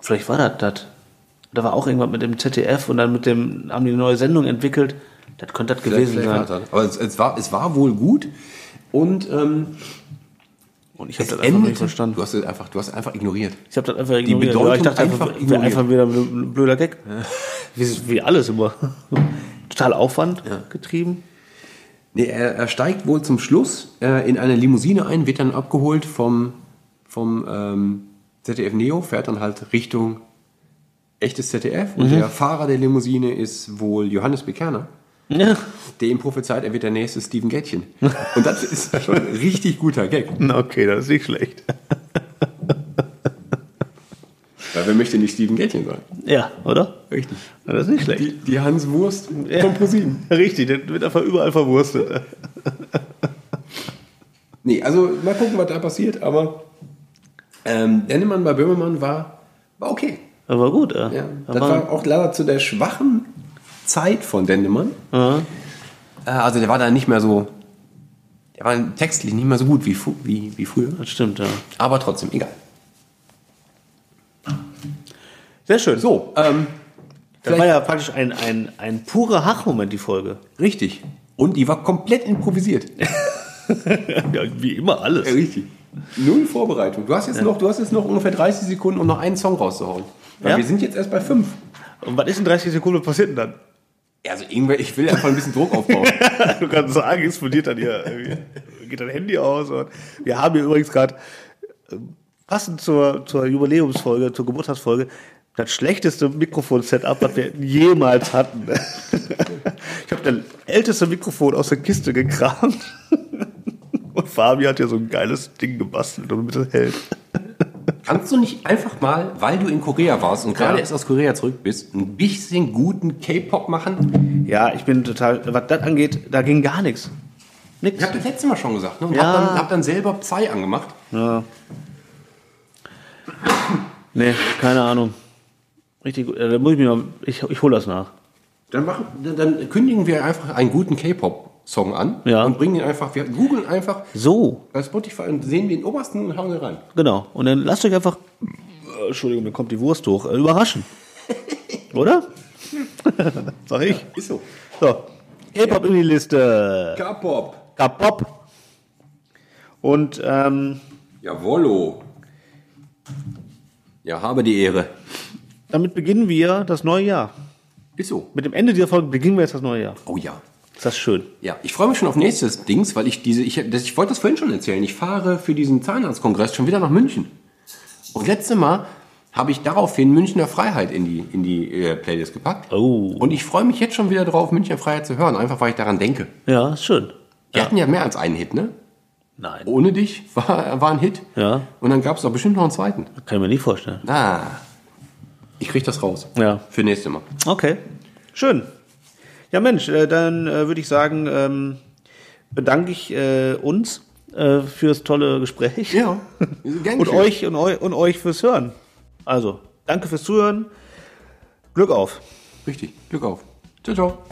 Vielleicht war das das. Da war auch irgendwas mit dem ZDF und dann mit dem, haben die eine neue Sendung entwickelt. Das könnte das gewesen sein. war das. Aber es, es, war, es war wohl gut und ähm, Und ich habe das einfach nicht endete, verstanden. du hast es einfach, du hast einfach ignoriert. Ich habe das einfach ignoriert. Bedeutung ja, ich dachte einfach, einfach ignoriert. einfach wieder ein blöder Gag. Wie, wie alles immer. Total Aufwand getrieben. Nee, er, er steigt wohl zum Schluss äh, in eine Limousine ein, wird dann abgeholt vom, vom ähm, ZDF Neo, fährt dann halt Richtung echtes ZDF und der Fahrer der Limousine ist wohl Johannes Bekerner, Ja. der ihm prophezeit, er wird der nächste Steven Gätchen. Und das ist schon ein richtig guter Gag. Okay, das ist nicht schlecht. Weil wer möchte nicht Steven Gätchen sein? Ja, oder? Richtig. Ja, Das ist nicht schlecht. Die, die Hans Wurst Ja. von ProSieben. Richtig, der wird einfach überall verwurstet. Nee, also mal gucken, was da passiert, aber ähm, Dennemann bei Böhmermann war, war okay. Aber gut, ja. Ja, Da das war auch leider zu der schwachen Zeit von Dendemann. Ja. Äh, also der war da nicht mehr so, der war textlich nicht mehr so gut wie, fu- wie, wie früher. das stimmt, ja. Aber trotzdem, egal. Sehr schön. So, ähm, das war ja praktisch ein, ein, ein purer Hachmoment, die Folge. richtig. Und die war komplett improvisiert. Ja, wie immer alles. Ja, richtig. Null Vorbereitung. Du hast jetzt noch, du hast jetzt noch ungefähr 30 Sekunden, um noch einen Song rauszuhauen. Weil Ja? wir sind jetzt erst bei fünf. Und was ist in 30 Sekunden passiert denn dann? Also irgendwer, ich will einfach ein bisschen Druck aufbauen. Du kannst sagen, explodiert dann hier, geht dein Handy aus. Und wir haben hier übrigens gerade, äh, passend zur, zur Jubiläumsfolge, zur Geburtstagsfolge, das schlechteste Mikrofon-Setup, was wir jemals hatten. Ich habe das älteste Mikrofon aus der Kiste gekramt. Und Fabi hat ja so ein geiles Ding gebastelt, damit es hält. Kannst du nicht einfach mal, weil du in Korea warst und gerade Ja. erst aus Korea zurück bist, ein bisschen guten K-Pop machen? Ja, ich bin total, was das angeht, da ging gar nichts. Nix. Ich habe das letzte Mal schon gesagt. Ne? Und Ja. hab, dann, hab dann selber Psy angemacht. Ja. Nee, keine Ahnung. Richtig gut. Äh, Da muss ich mir mal, ich, ich hole das nach. Dann, machen, dann, dann kündigen wir einfach einen guten K-Pop-Song an Ja. und bringen ihn einfach, wir googeln einfach So, bei Spotify und sehen den obersten und hauen ihn rein. genau. Und dann lasst euch einfach, Entschuldigung, mir kommt die Wurst hoch, äh, überraschen. Oder? Sag ich. Ist so. So, K-Pop in die Liste. K-Pop. K-Pop. Und, ähm, Jawollo. Ja, habe die Ehre. damit beginnen wir das neue Jahr. Ist so. Mit dem Ende dieser Folge beginnen wir jetzt das neue Jahr. Oh ja. Ist das schön? Ja, ich freue mich schon auf nächstes Dings, weil ich diese, ich, das, ich wollte das vorhin schon erzählen. Ich fahre für diesen Zahnarztkongress schon wieder nach München. Und letzte Mal habe ich daraufhin Münchner Freiheit in die, in die äh, Playlist gepackt. Oh. Und ich freue mich jetzt schon wieder drauf, Münchner Freiheit zu hören, einfach weil ich daran denke. Ja, ist schön. Die hatten ja mehr als einen Hit, ne? Nein, Ohne dich war, war ein Hit. Ja. Und dann gab es doch bestimmt noch einen zweiten. kann ich mir nicht vorstellen. Ah. Ich krieg das raus. Ja. Für nächstes Mal. Okay, schön. Ja, Mensch, äh, dann äh, würde ich sagen, ähm, bedanke ich äh, uns äh, fürs tolle Gespräch. Ja. Gern Und euch und, eu und euch fürs Hören. Also, danke fürs Zuhören. Glück auf. Richtig. Glück auf. Ciao, ciao.